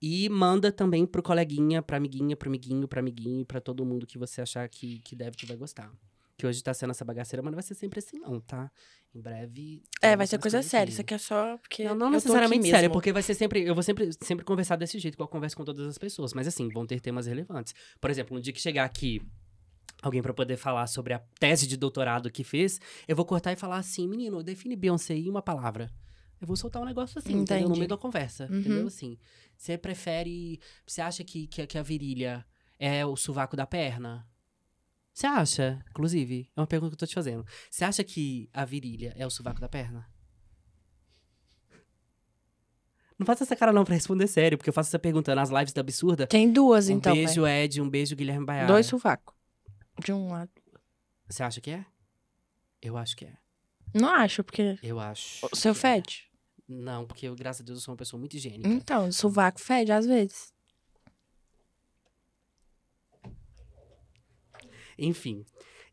E manda também pro coleguinha, pra amiguinha, pro amiguinho, pra amiguinho, pra todo mundo que você achar que, que deve que vai gostar. Que hoje tá sendo essa bagaceira, mas não vai ser sempre assim, não, tá? Em breve. É, teremos vai ser coisa séria. Isso aqui é só porque. Não, eu não necessariamente mesmo. porque vai ser sempre. Eu vou sempre, sempre conversar desse jeito, igual eu converso com todas as pessoas. Mas assim, vão ter temas relevantes. Por exemplo, no dia que chegar aqui alguém pra poder falar sobre a tese de doutorado que fez, eu vou cortar e falar assim, menino, define Beyoncé em uma palavra. Eu vou soltar um negócio assim, entendeu? No Entendi. meio da conversa. Uhum. Entendeu? Assim. Você prefere. Você acha que, que, que a virilha é o sovaco da perna? Você acha, inclusive, é uma pergunta que eu tô te fazendo. Você acha que a virilha é o sovaco da perna? Não faça essa cara não pra responder sério, porque eu faço essa pergunta nas lives da Absurda. Tem duas, Um então. beijo, Ed, um beijo, Guilherme? Baiara. Dois sovacos. De um lado. Você acha que é? Eu acho que é. Não acho, porque. Eu acho. O seu é. fede? Não, porque eu, graças a Deus, eu sou uma pessoa muito higiênica. Então, sovaco fede às vezes. Enfim.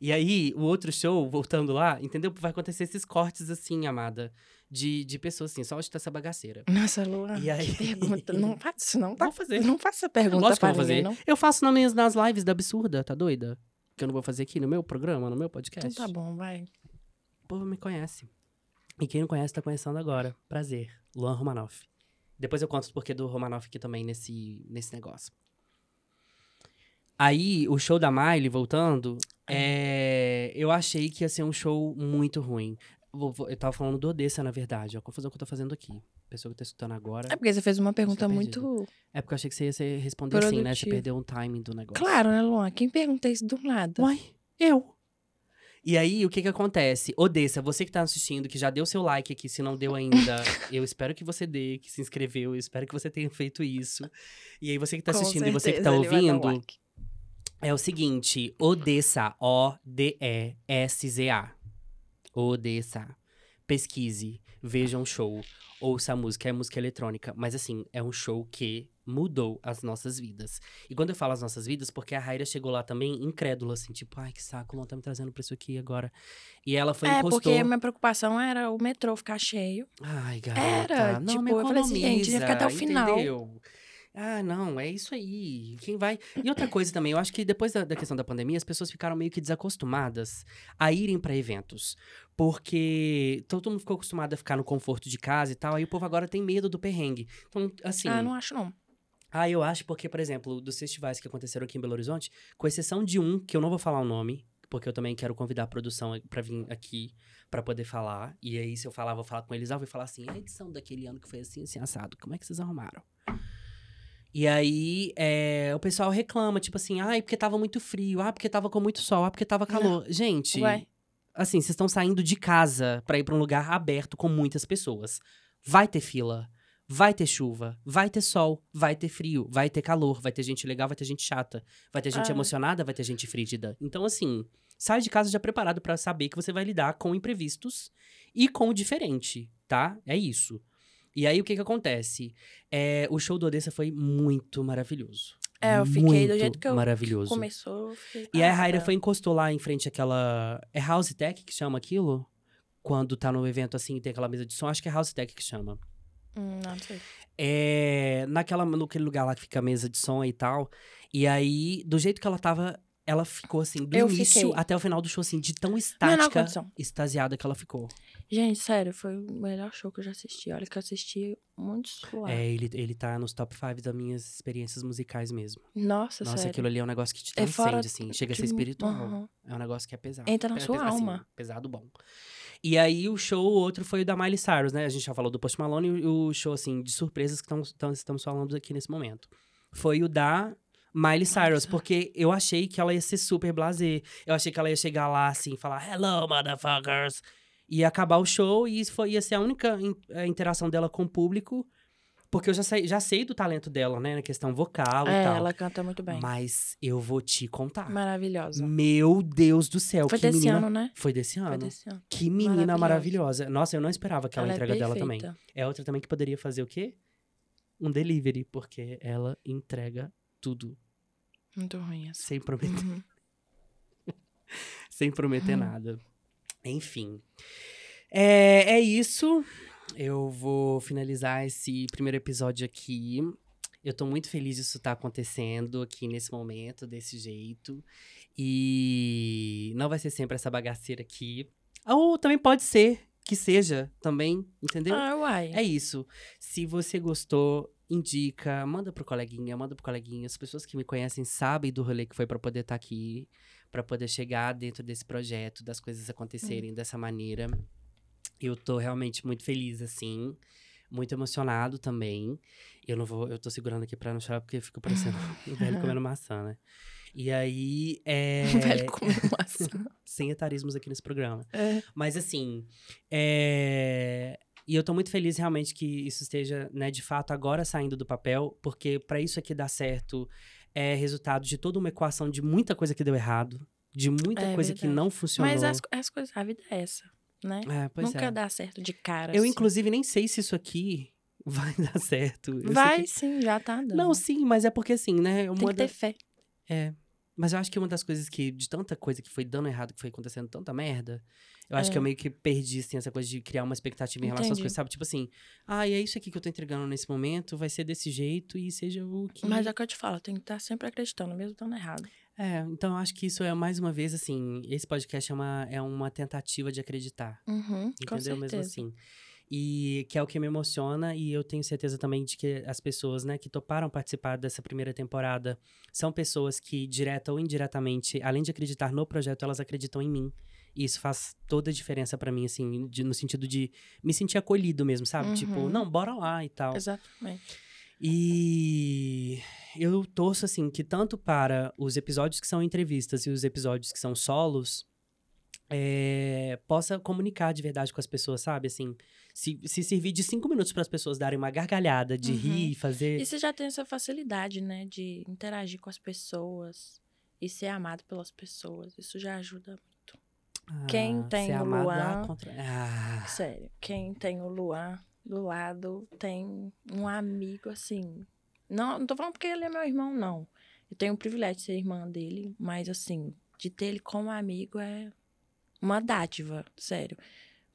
E aí, o outro show, voltando lá, entendeu? Vai acontecer esses cortes assim, amada. De, de pessoas assim, só hoje tá essa bagaceira. Nossa, Luan, E aí? que pergunta. [laughs] Não faça isso, não. Tá? Vou fazer. Não faça essa pergunta Lógico que pra eu vou ninguém, fazer. não. Eu faço nas, minhas, nas lives da Absurda, tá doida? Que eu não vou fazer aqui no meu programa, no meu podcast. Então tá bom, vai. O povo me conhece. E quem não conhece tá conhecendo agora. Prazer. Luan Romanoff. Depois eu conto o porquê do Romanoff aqui também nesse, nesse negócio. Aí, o show da Miley, voltando, é, eu achei que ia ser um show muito ruim. Eu tava falando do Odessa, na verdade. A confusão que eu tô fazendo aqui. Pessoa que tá escutando agora. É porque você fez uma pergunta perdido. muito. É porque eu achei que você ia ser- responder assim, né? Você Produtivo. perdeu um timing do negócio. Claro, né, Luan? Quem pergunta isso do nada? Uai, eu. E aí, o que que acontece? Odessa, você que tá assistindo, que já deu seu like aqui, se não deu ainda, [laughs] eu espero que você dê, que se inscreveu, eu espero que você tenha feito isso. E aí, você que tá Com assistindo e você que tá certeza ouvindo, like. É o seguinte, Odessa, O-D-E-S-Z-A. Odessa. Pesquise, veja um show, ouça a música, é música eletrônica. Mas assim, é um show que mudou as nossas vidas. E quando eu falo as nossas vidas, porque a Raira chegou lá também incrédula, assim, tipo, ai, que saco, não tá me trazendo pra isso aqui agora. E ela foi É, postou. porque a minha preocupação era o metrô ficar cheio. Ai, garota. Era, não, tipo, me eu falei assim, gente, ia ficar até o economiza, final. Entendeu? Ah, não, é isso aí. Quem vai. E outra coisa também, eu acho que depois da, da questão da pandemia, as pessoas ficaram meio que desacostumadas a irem pra eventos. Porque todo mundo ficou acostumado a ficar no conforto de casa e tal, aí o povo agora tem medo do perrengue. Então, assim. Ah, não acho não. Ah, eu acho porque, por exemplo, dos festivais que aconteceram aqui em Belo Horizonte, com exceção de um, que eu não vou falar o nome, porque eu também quero convidar a produção pra vir aqui pra poder falar. E aí, se eu falar, vou falar com eles, ah, eu vou falar assim, a edição daquele ano que foi assim, assim, assado, como é que vocês arrumaram? E aí, é, o pessoal reclama, tipo assim, ai, porque tava muito frio, ah, porque tava com muito sol, ah, porque tava calor. [laughs] Gente, Ué. assim, vocês estão saindo de casa pra ir pra um lugar aberto com muitas pessoas. Vai ter fila. Vai ter chuva, vai ter sol, vai ter frio, vai ter calor, vai ter gente legal, vai ter gente chata, vai ter gente Ah. emocionada, vai ter gente frígida. Então, assim, sai de casa já preparado pra saber que você vai lidar com imprevistos e com o diferente, tá? É isso. E aí, o que que acontece? É, o show do Odessa foi muito maravilhoso. É, eu fiquei do Muito jeito que eu maravilhoso. começou. fiquei E aí a parada. foi encostou lá em frente àquela. É House Tech que chama aquilo? Quando tá no evento assim e tem aquela mesa de som, acho que é House Tech que chama. Hum, não sei. É. Naquela, naquele lugar lá que fica a mesa de som e tal. E aí, do jeito que ela tava, ela ficou assim, do Eu início fiquei. até o final do show, assim, de tão estática, extasiada que ela ficou. Gente, sério, foi o melhor show que eu já assisti. Olha que eu assisti muito suave. É, ele, ele tá nos top 5 das minhas experiências musicais mesmo. Nossa, Nossa, sério. aquilo ali é um negócio que te É fora transcende, assim. Chega a ser de- espiritual. Aham. É um negócio que é pesado. Entra na É sua assim, alma. pesado bom. E aí, o show, o outro foi o da Miley Cyrus, né? A gente já falou do Post Malone e o show, assim, de surpresas que tão, tão- estamos falando aqui nesse momento. Foi o da Miley Cyrus, porque eu achei que ela ia ser super blasé. Eu achei que ela ia chegar lá assim, falar hello, motherfuckers. Ia acabar o show e isso foi, ia ser a única in- eh, interação dela com o público. Porque eu já sei, já sei do talento dela, né? Na questão vocal É, e tal. ela canta muito bem. Mas eu vou te contar. Maravilhosa. Meu Deus do céu, Foi que desse menina. ano, né? Foi desse ano. Foi desse ano. Que menina Maravilhosa. maravilhosa. Nossa, eu não esperava aquela ela entrega é dela também. É outra também que poderia fazer o quê? Um delivery, porque ela entrega tudo, Muito ruim essa. sem prometer, Uhum. [laughs] sem prometer nada. Enfim. É, é isso. Eu vou finalizar esse primeiro episódio aqui. Eu tô muito feliz disso estar acontecendo aqui nesse momento, desse jeito. E não vai ser sempre essa bagaceira aqui. Ou também pode ser que seja também, entendeu? Ah, uai. É isso. Se você gostou, indica, manda pro coleguinha, manda pro coleguinha. As pessoas que me conhecem sabem do rolê que foi pra poder estar aqui, pra poder chegar dentro desse projeto, das coisas acontecerem dessa maneira. Eu tô realmente muito feliz, assim. Muito emocionado também. Eu não vou, eu tô segurando aqui pra não chorar porque eu fico parecendo [laughs] um velho comendo maçã, né? E aí, é. [laughs] Velho comendo [laughs] maçã. Sem etarismos aqui nesse programa. É. Mas assim, é... e eu tô muito feliz realmente que isso esteja, né, de fato, agora saindo do papel, porque pra isso aqui dar certo é resultado de toda uma equação de muita coisa que deu errado, de muita É coisa que verdade. não funcionou. Mas as, as coisas, a vida é essa, né? É, pois Nunca é. dá certo de cara. Eu, assim. inclusive, nem sei se isso aqui [laughs] vai dar certo. Eu Vai que- sim, já tá dando. Não, sim, mas é porque assim, né? Tem que da- ter fé. É. Mas eu acho que uma das coisas que, de tanta coisa que foi dando errado, que foi acontecendo tanta merda, eu acho É. que eu meio que perdi, assim, essa coisa de criar uma expectativa em relação às Entendi. coisas, sabe? Tipo assim, ah, e é isso aqui que eu tô entregando nesse momento, vai ser desse jeito e seja o que. Mas é o que eu te falo, tem que estar sempre acreditando, mesmo dando errado. É, então eu acho que isso é mais uma vez, assim, esse podcast é uma, é uma tentativa de acreditar. Uhum, Entendeu? Mesmo assim. E que é o que me emociona, e eu tenho certeza também de que as pessoas, né, que toparam participar dessa primeira temporada são pessoas que, direta ou indiretamente, além de acreditar no projeto, elas acreditam em mim. E isso faz toda a diferença pra mim, assim, de- no sentido de me sentir acolhido mesmo, sabe? Uhum. Tipo, não, bora lá e tal. Exatamente. E eu torço, assim, que tanto para os episódios que são entrevistas e os episódios que são solos, é, possa comunicar de verdade com as pessoas, sabe? Assim, se, se servir de cinco minutos para as pessoas darem uma gargalhada, de Uhum. rir, fazer. E você já tem essa facilidade, né, de interagir com as pessoas e ser amado pelas pessoas. Isso já ajuda muito. quem Ah, tem ser o amado Luan- lá contra... Ah, Sério, quem tem o Luan do lado tem um amigo assim. Não, não tô falando porque ele é meu irmão, não. Eu tenho o privilégio de ser irmã dele, mas assim, de ter ele como amigo é uma dádiva, sério.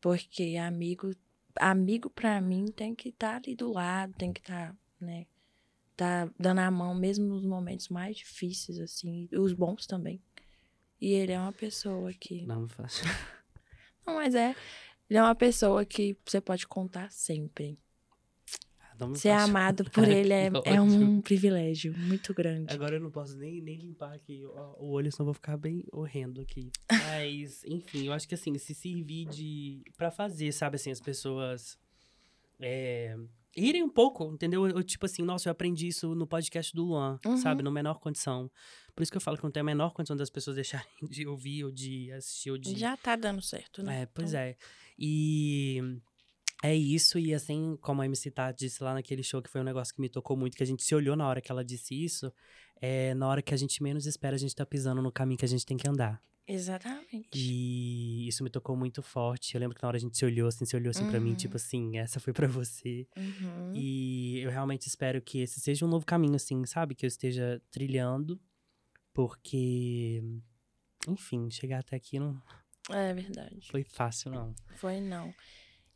Porque amigo, amigo para mim tem que estar ali do lado, tem que estar, né, tá dando a mão mesmo nos momentos mais difíceis assim, e os bons também. E ele é uma pessoa que não me faz. não, mas é. Ele é uma pessoa que você pode contar sempre. Não me Ser faz. amado [laughs] por ele é, é um privilégio muito grande. Agora eu não posso nem, nem limpar aqui o, o olho, senão eu vou ficar bem horrendo aqui. Mas, [laughs] enfim, eu acho que assim, se servir de. pra fazer, sabe, assim, as pessoas. É, irem um pouco, entendeu? Eu, tipo assim, nossa, eu aprendi isso no podcast do Luan, Uhum. sabe? No menor condição. Por isso que eu falo que não tem a menor condição das pessoas deixarem [laughs] de ouvir ou de assistir ou de. Já tá dando certo, né? É, pois Então, é. E é isso, e assim, como a MC Tá disse lá naquele show, que foi um negócio que me tocou muito, que a gente se olhou na hora que ela disse isso, é na hora que a gente menos espera, a gente tá pisando no caminho que a gente tem que andar. Exatamente. E isso me tocou muito forte. Eu lembro que na hora a gente se olhou, assim, se olhou assim pra mim, Uhum. tipo assim, essa foi pra você. Uhum. E eu realmente espero que esse seja um novo caminho, assim, sabe? Que eu esteja trilhando, porque, enfim, chegar até aqui não É verdade. foi fácil, não. Foi não.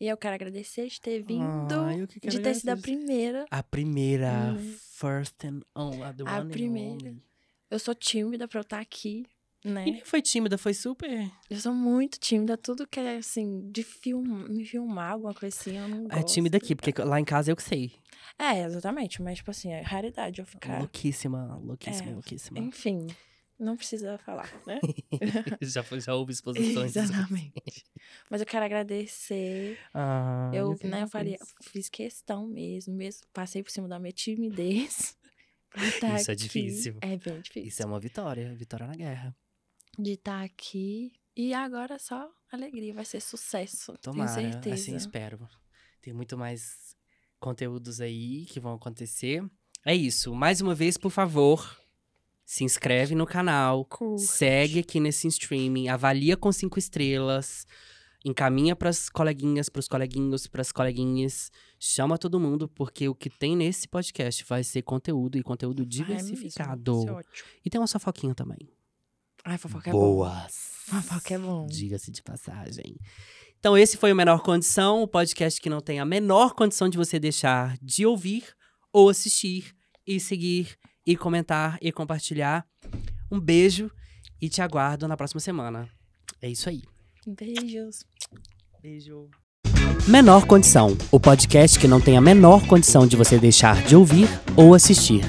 E eu quero agradecer de ter vindo, Ah, que de ter sido a primeira. A primeira, Hum. first and only, a, primeira. only. Eu sou tímida pra eu estar aqui, né? E nem foi tímida, foi super. Eu sou muito tímida. Tudo que é, assim, de film, me filmar, alguma coisa assim, eu não gosto. É tímida aqui, porque lá em casa eu que sei. É, exatamente. Mas, tipo assim, é raridade eu ficar... Louquíssima, louquíssima, É, louquíssima. Enfim, não precisa falar, né? [laughs] já, já houve exposições. Exatamente. Mas eu quero agradecer. Ah, eu, né, eu fiz questão mesmo, mesmo. Passei por cima da minha timidez [laughs] Tá Isso é aqui. difícil. É bem difícil. Isso é uma vitória, vitória na guerra. De estar aqui. E agora só alegria, vai ser sucesso. Tomara, tenho certeza. assim espero. Tem muito mais conteúdos aí que vão acontecer. É isso. Mais uma vez, por favor, se inscreve no canal, Curte. segue aqui nesse streaming, avalia com cinco estrelas, encaminha pras coleguinhas, pros coleguinhos, pras coleguinhas, chama todo mundo, porque o que tem nesse podcast vai ser conteúdo e conteúdo Ai, é mesmo, diversificado. ótimo. e tem uma fofoquinha também. Ai, fofoca é bom. Boas. Fofoca é bom. Diga-se de passagem. Então, esse foi o Menor Condição, o podcast que não tem a menor condição de você deixar de ouvir ou assistir e seguir e comentar e compartilhar. Um beijo e te aguardo na próxima semana. É isso aí. Beijos. Beijo. Menor Condição, o podcast que não tem a menor condição de você deixar de ouvir ou assistir.